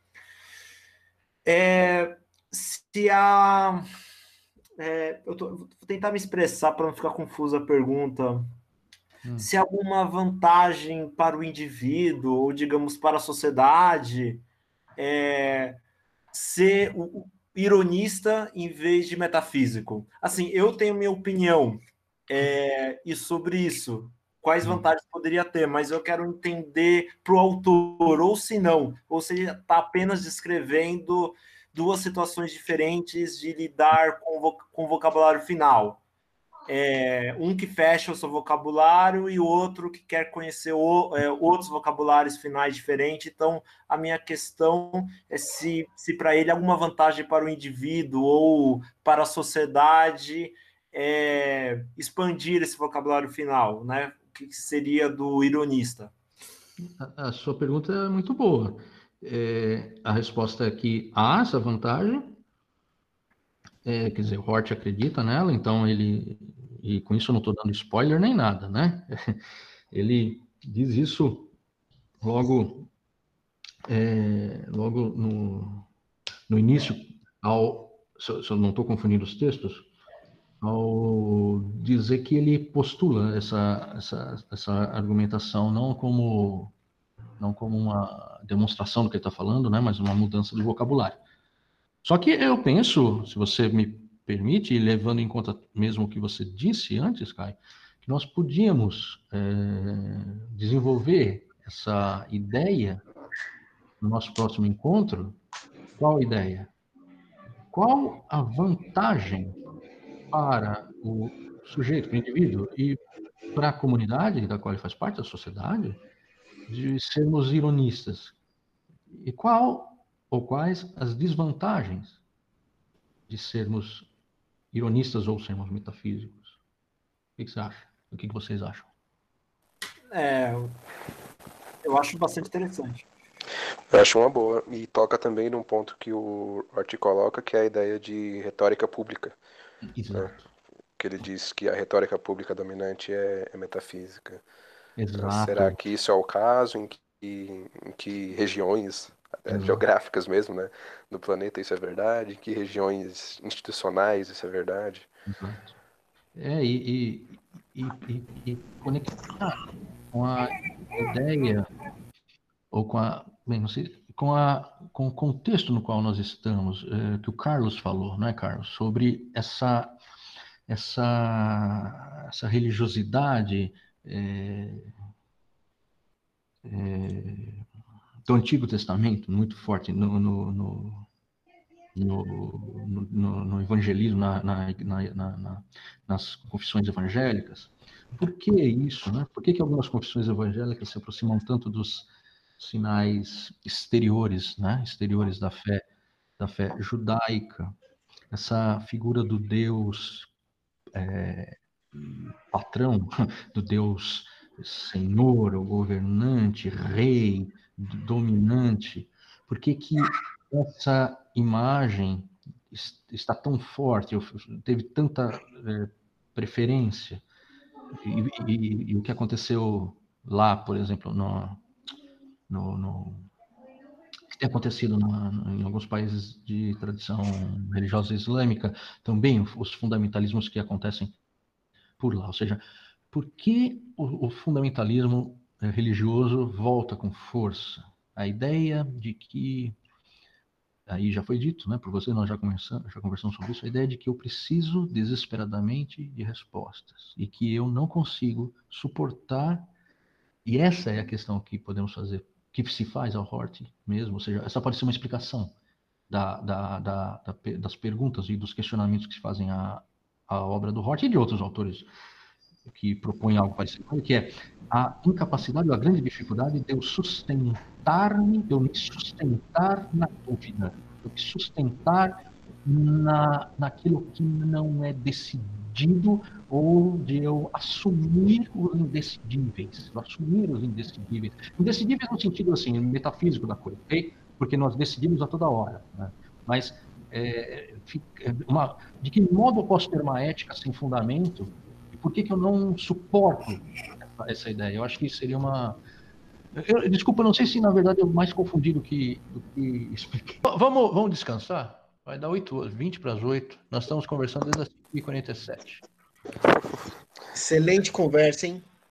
é, se a. É, eu tô, vou tentar me expressar para não ficar confusa a pergunta. Hum. Se há alguma vantagem para o indivíduo, ou digamos para a sociedade, é, ser o, ironista em vez de metafísico. Assim, eu tenho minha opinião é, e sobre isso quais uhum. vantagens poderia ter, mas eu quero entender para o autor, ou se não, ou se ele está apenas descrevendo duas situações diferentes de lidar com, vo com o vocabulário final. É, um que fecha o seu vocabulário e o outro que quer conhecer o, é, outros vocabulários finais diferentes. Então, a minha questão é se, se para ele alguma vantagem para o indivíduo ou para a sociedade é, expandir esse vocabulário final, né? Que seria do ironista? A, a sua pergunta é muito boa. É, a resposta é que há essa vantagem, é, quer dizer, o Hort acredita nela, então ele, e com isso eu não estou dando spoiler nem nada, né? Ele diz isso logo é, logo no, no início, ao, se, eu não estou confundindo os textos, ao dizer que ele postula essa, essa, essa argumentação não como não como uma demonstração do que ele está falando, né, mas uma mudança de vocabulário. Só que eu penso, se você me permite, levando em conta mesmo o que você disse antes, Kai, que nós podíamos é, desenvolver essa ideia no nosso próximo encontro. Qual ideia? Qual a vantagem para o sujeito, para o indivíduo e para a comunidade da qual ele faz parte, da sociedade, de sermos ironistas? E qual ou quais as desvantagens de sermos ironistas ou sermos metafísicos? O que você acha? O que vocês acham? É, eu acho bastante interessante. Eu acho uma boa. E toca também num ponto que o Art coloca, que é a ideia de retórica pública. Exato. Né? Que ele diz que a retórica pública dominante é, é metafísica. Exato. Será que isso é o caso? Em que, em que regiões é, geográficas mesmo, né, do planeta isso é verdade? Em que regiões institucionais isso é verdade? Exato. É, e, e, e, e conectar com a ideia ou com a, bem, não sei, com, a, com o contexto no qual nós estamos, é, que o Carlos falou, não é, Carlos? Sobre essa, essa, essa religiosidade é, é, do Antigo Testamento, muito forte no, no, no, no, no evangelismo, na, na, na, nas confissões evangélicas. Por que isso? Né? Por que, que algumas confissões evangélicas se aproximam tanto dos sinais exteriores, né? exteriores da fé, da fé judaica? Essa figura do Deus é, patrão, do Deus senhor, ou governante, rei, dominante, por que que essa imagem está tão forte, teve tanta é, preferência? E, e, e, o que aconteceu lá, por exemplo, no, no, no que tem acontecido na, em alguns países de tradição religiosa islâmica, também os fundamentalismos que acontecem por lá. Ou seja, por que o, o fundamentalismo é, religioso volta com força? A ideia de que aí já foi dito, né, por você, nós já conversamos, já conversamos sobre isso, a ideia de que eu preciso desesperadamente de respostas e que eu não consigo suportar, e essa é a questão que podemos fazer, que se faz ao Hort mesmo, ou seja, essa pode ser uma explicação da, da, da, das perguntas e dos questionamentos que se fazem à, à obra do Hort e de outros autores que propõem algo parecido, que é a incapacidade, a grande dificuldade de eu sustentar-me, de eu me sustentar na dúvida, de eu me sustentar na, naquilo que não é decidido ou de eu assumir os indecidíveis, assumir os indecidíveis. Indecidíveis no sentido assim, metafísico da coisa, ok? Porque nós decidimos a toda hora, né? Mas é, uma, de que modo eu posso ter uma ética sem fundamento por que, que eu não suporto essa, ideia? Eu acho que seria uma. Eu, desculpa, não sei se na verdade eu mais confundi do que, do que expliquei. Vamos, vamos descansar? Vai dar 8 20 para as 8. Nós estamos conversando desde as 5h47. Excelente conversa, hein?